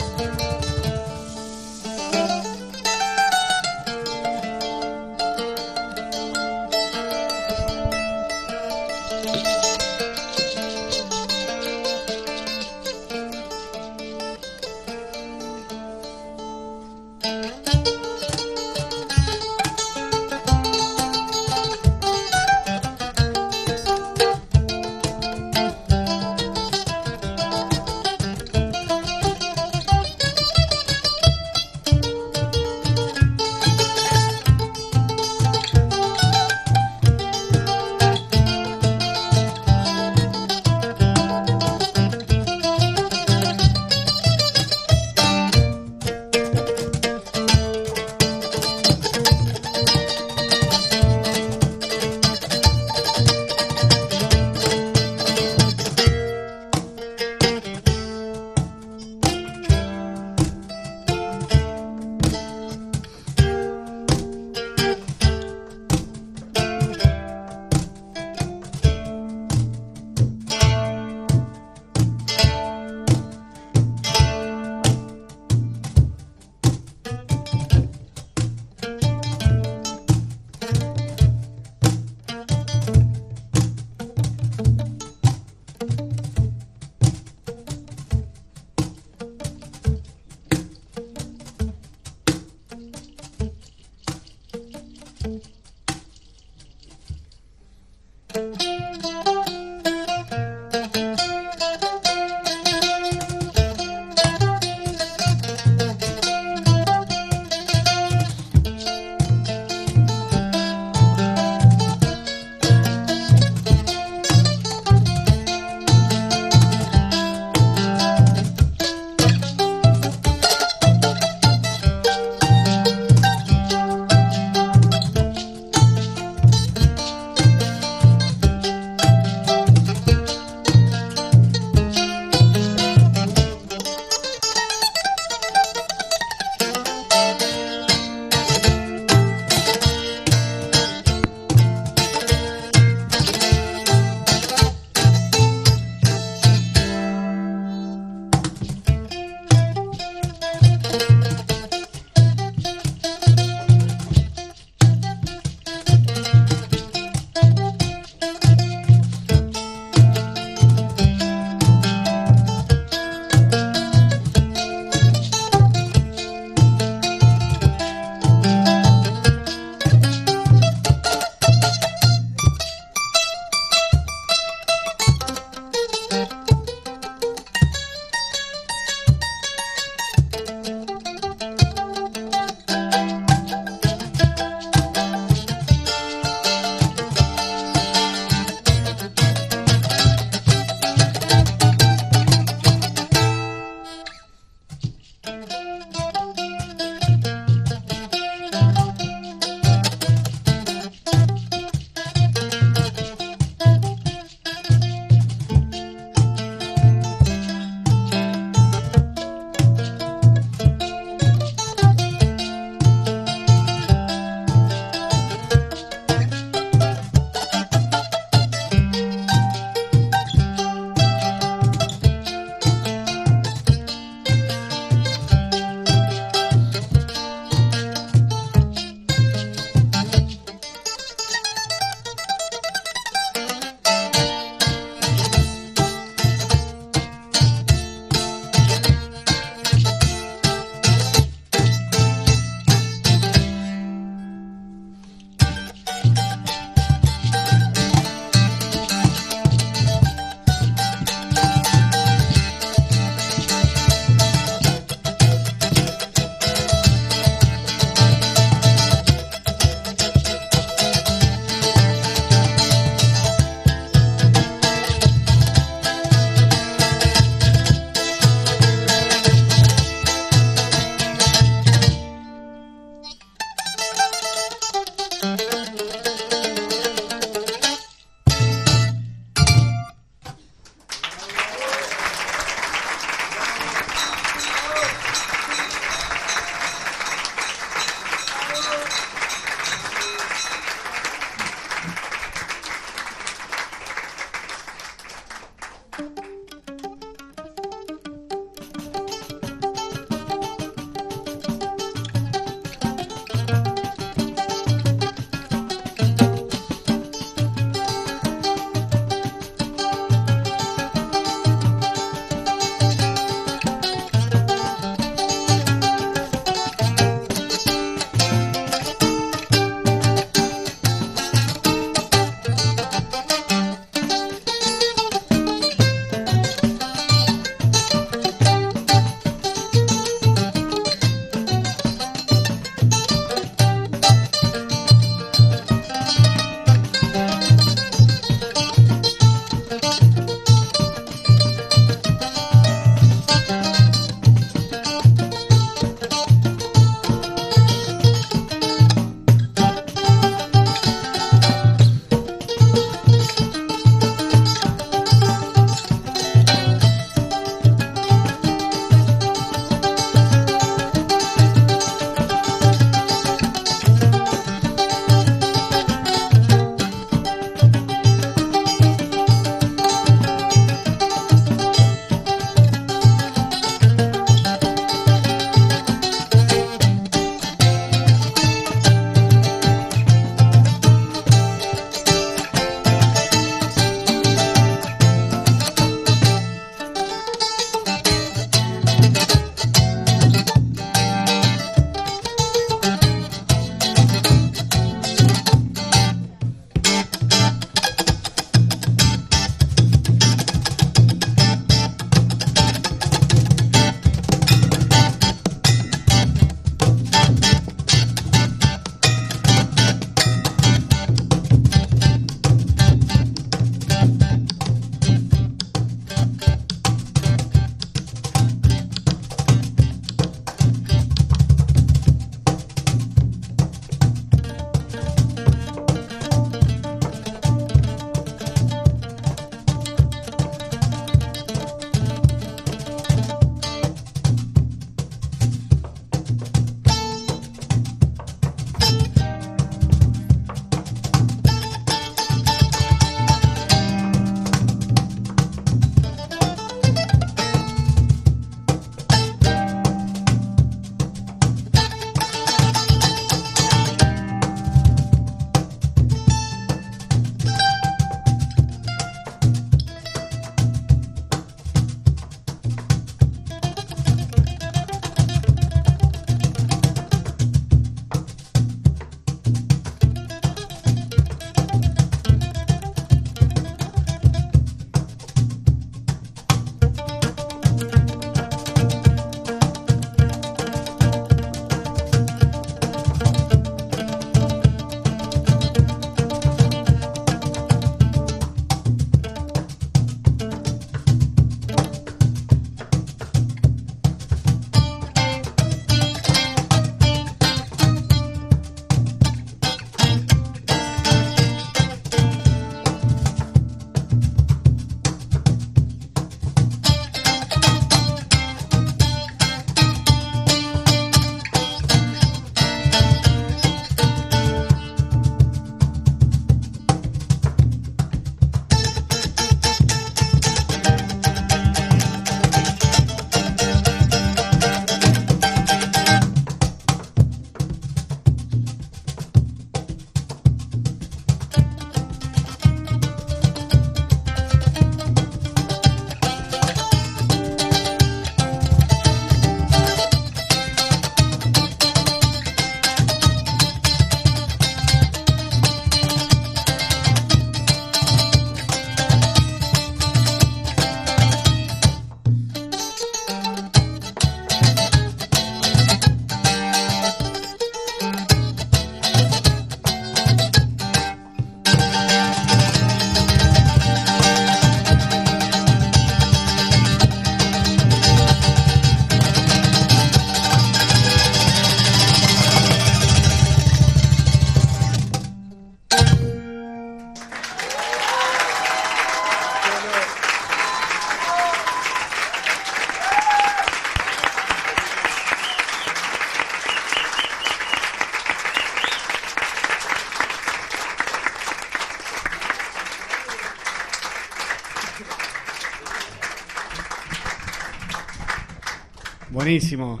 Speaker 9: Buenísimo.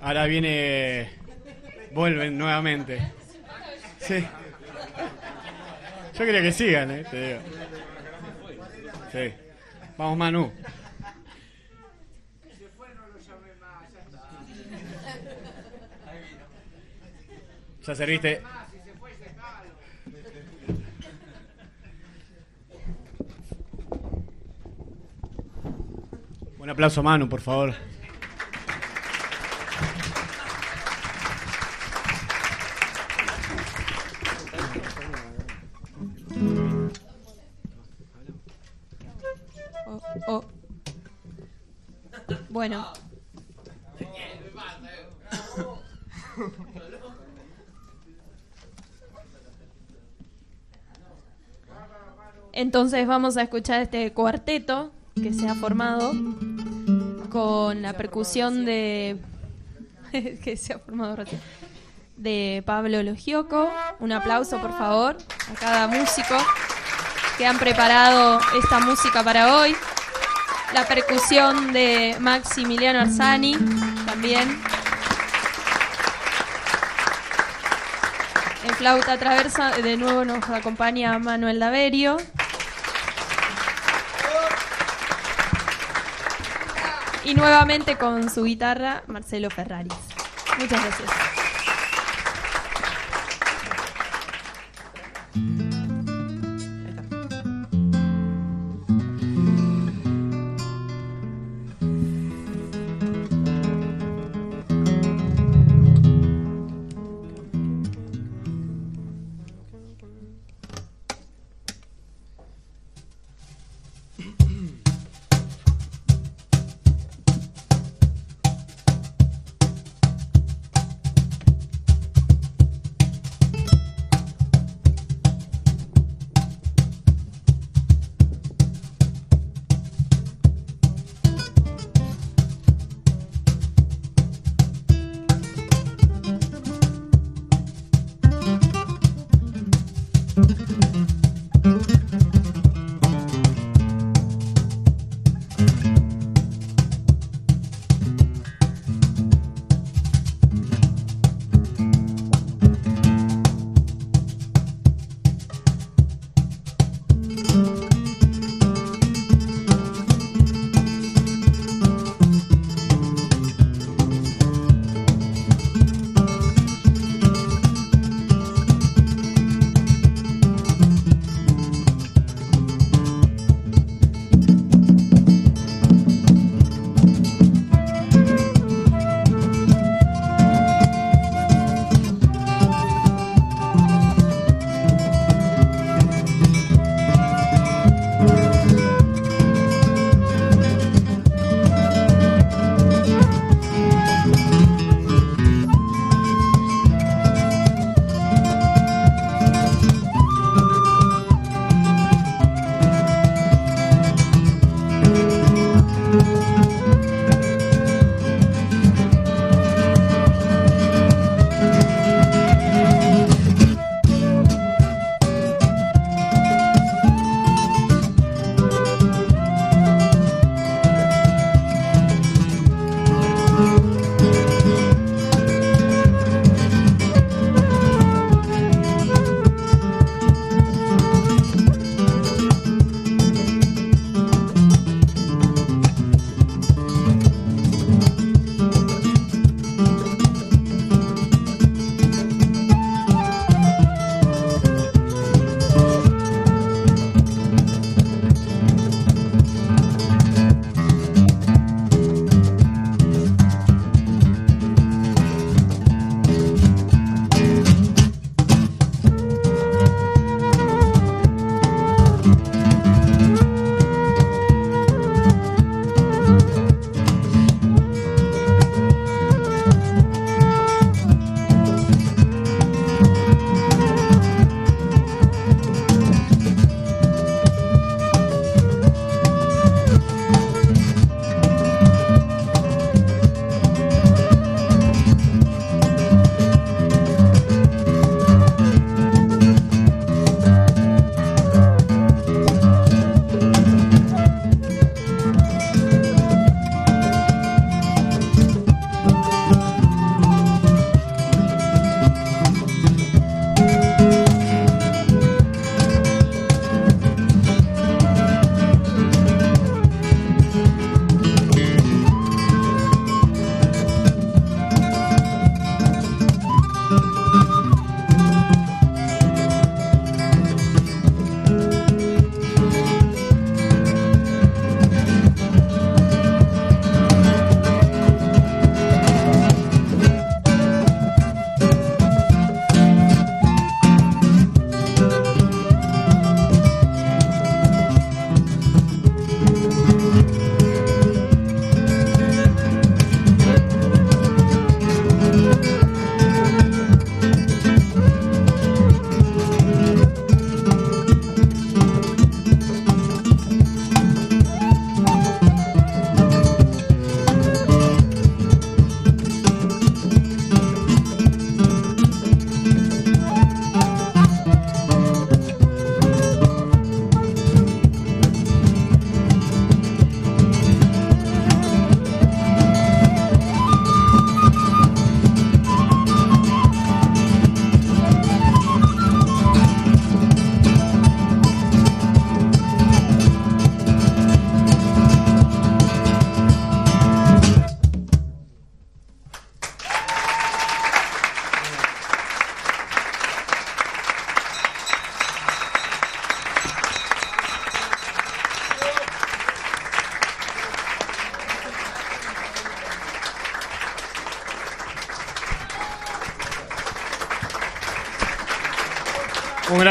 Speaker 9: Ahora viene. Vuelven nuevamente. Sí. Yo quería que sigan, eh, te digo. Sí. Vamos, Manu. Ya serviste. Un aplauso, Manu, por favor.
Speaker 22: Entonces vamos a escuchar este cuarteto que se ha formado con la percusión de que se ha formado de Pablo Logioco. Un aplauso por favor a cada músico que han preparado esta música para hoy. La percusión de Maximiliano Arzani también. En flauta traversa de nuevo nos acompaña Manuel Daverio. Y nuevamente con su guitarra Marcelo Ferraris. Muchas gracias.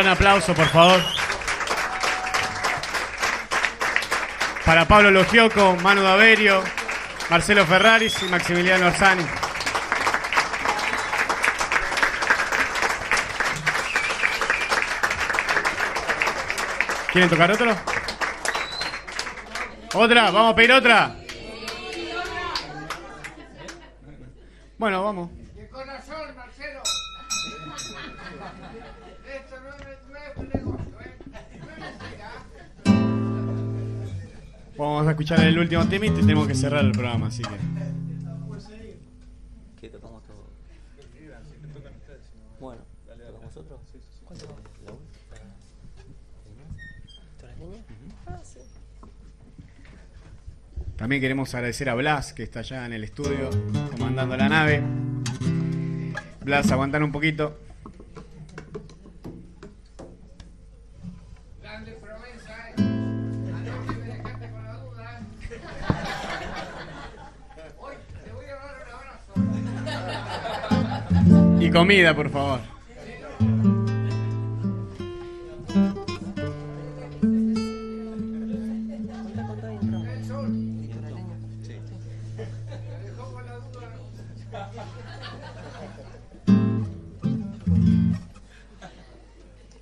Speaker 9: Gran aplauso, por favor. Para Pablo Logioco, Manu Daverio, Marcelo Ferraris y Maximiliano Orsani. ¿Quieren tocar otro? ¿Otra? ¿Vamos a pedir otra? Bueno, vamos. Escuchar el último tema y tenemos que cerrar el programa, así que.
Speaker 11: ¿Qué tocamos todo? Bueno, ¿tocamos.
Speaker 9: También queremos agradecer a Blas, que está allá en el estudio, comandando la nave. Blas, aguantar un poquito. Y comida, por favor.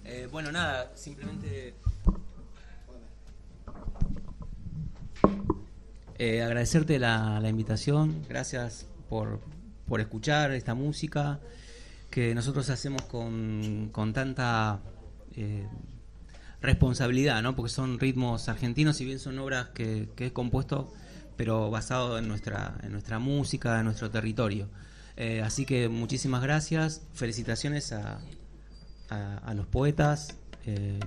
Speaker 11: Eh, bueno, nada, simplemente eh, agradecerte la, la invitación, gracias por, por escuchar esta música que nosotros hacemos con, con tanta eh, responsabilidad, ¿no? porque son ritmos argentinos, si bien son obras que, que he compuesto, pero basado en nuestra, en nuestra música, en nuestro territorio. Eh, así que muchísimas gracias, felicitaciones a, a, a los poetas eh,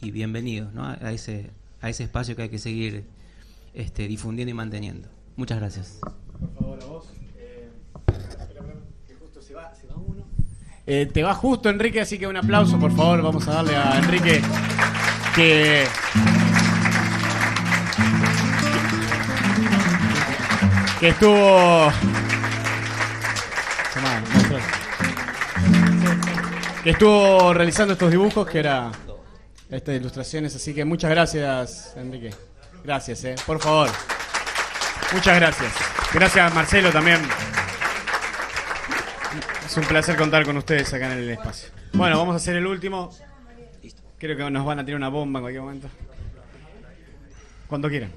Speaker 11: y bienvenidos ¿no? a, ese, a ese espacio que hay que seguir este, difundiendo y manteniendo. Muchas gracias.
Speaker 9: Por favor, a vos. Eh, que justo se va, se va uno. Eh, te va justo, Enrique, así que un aplauso, por favor. Vamos a darle a Enrique que. que estuvo. Que estuvo realizando estos dibujos, que era estas ilustraciones, así que muchas gracias, Enrique. Gracias, eh. Por favor. Muchas gracias. Gracias, Marcelo, también. Es un placer contar con ustedes acá en el espacio. Bueno, vamos a hacer el último. Creo que nos van a tirar una bomba en cualquier momento. Cuando quieran.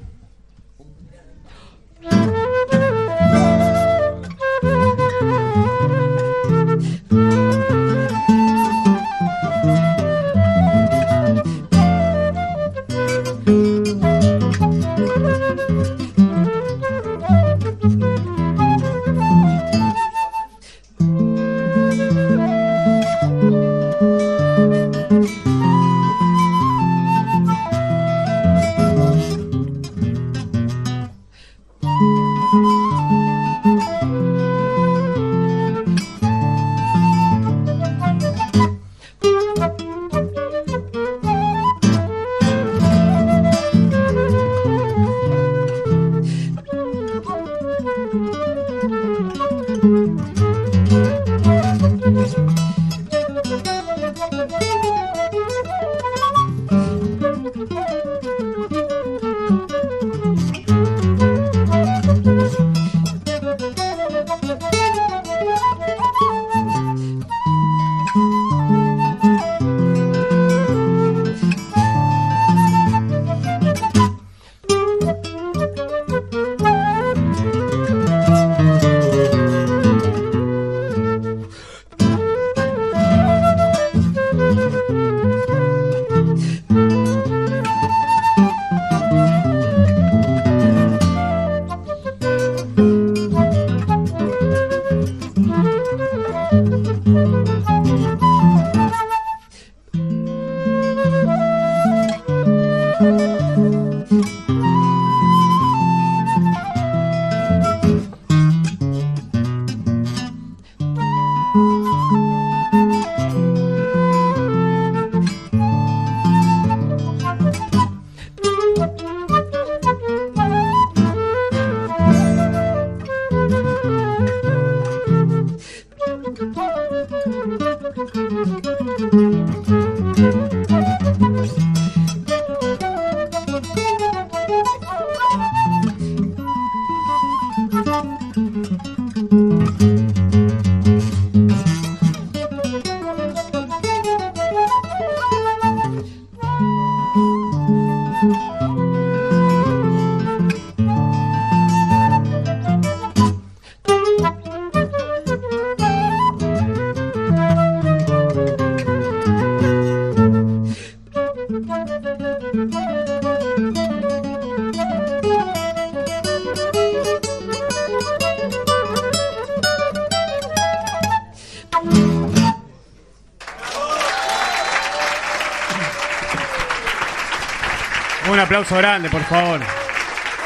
Speaker 9: Aplauso grande, por favor.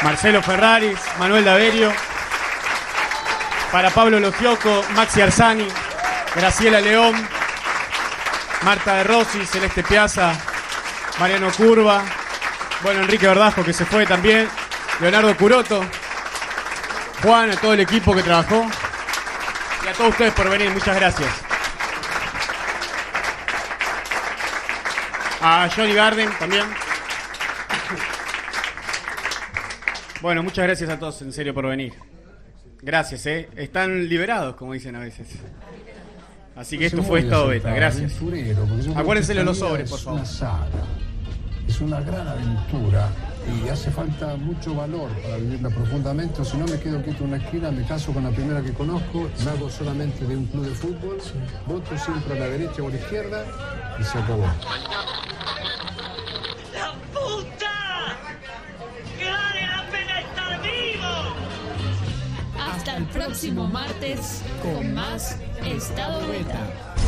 Speaker 9: Marcelo Ferraris, Manuel Daverio. Para Pablo Logioco, Maxi Arzani, Graciela León, Marta de Rossi, Celeste Piazza, Mariano Curva, bueno, Enrique Verdasco que se fue también, Leonardo Curoto, Juan, a todo el equipo que trabajó y a todos ustedes por venir, muchas gracias. A Johnny Garden también. Bueno, muchas gracias a todos en serio por venir. Gracias, ¿eh? Están liberados, como dicen a veces. Así que esto fue Estado Beta, gracias. Acuérdense de los sobres, por favor.
Speaker 8: Es una saga, es una gran aventura y hace falta mucho valor para vivirla profundamente. O si no, me quedo quieto en una esquina, me caso con la primera que conozco, me hago solamente de un club de fútbol, voto siempre a la derecha o a la izquierda y se acabó.
Speaker 23: Con más Estado Beta.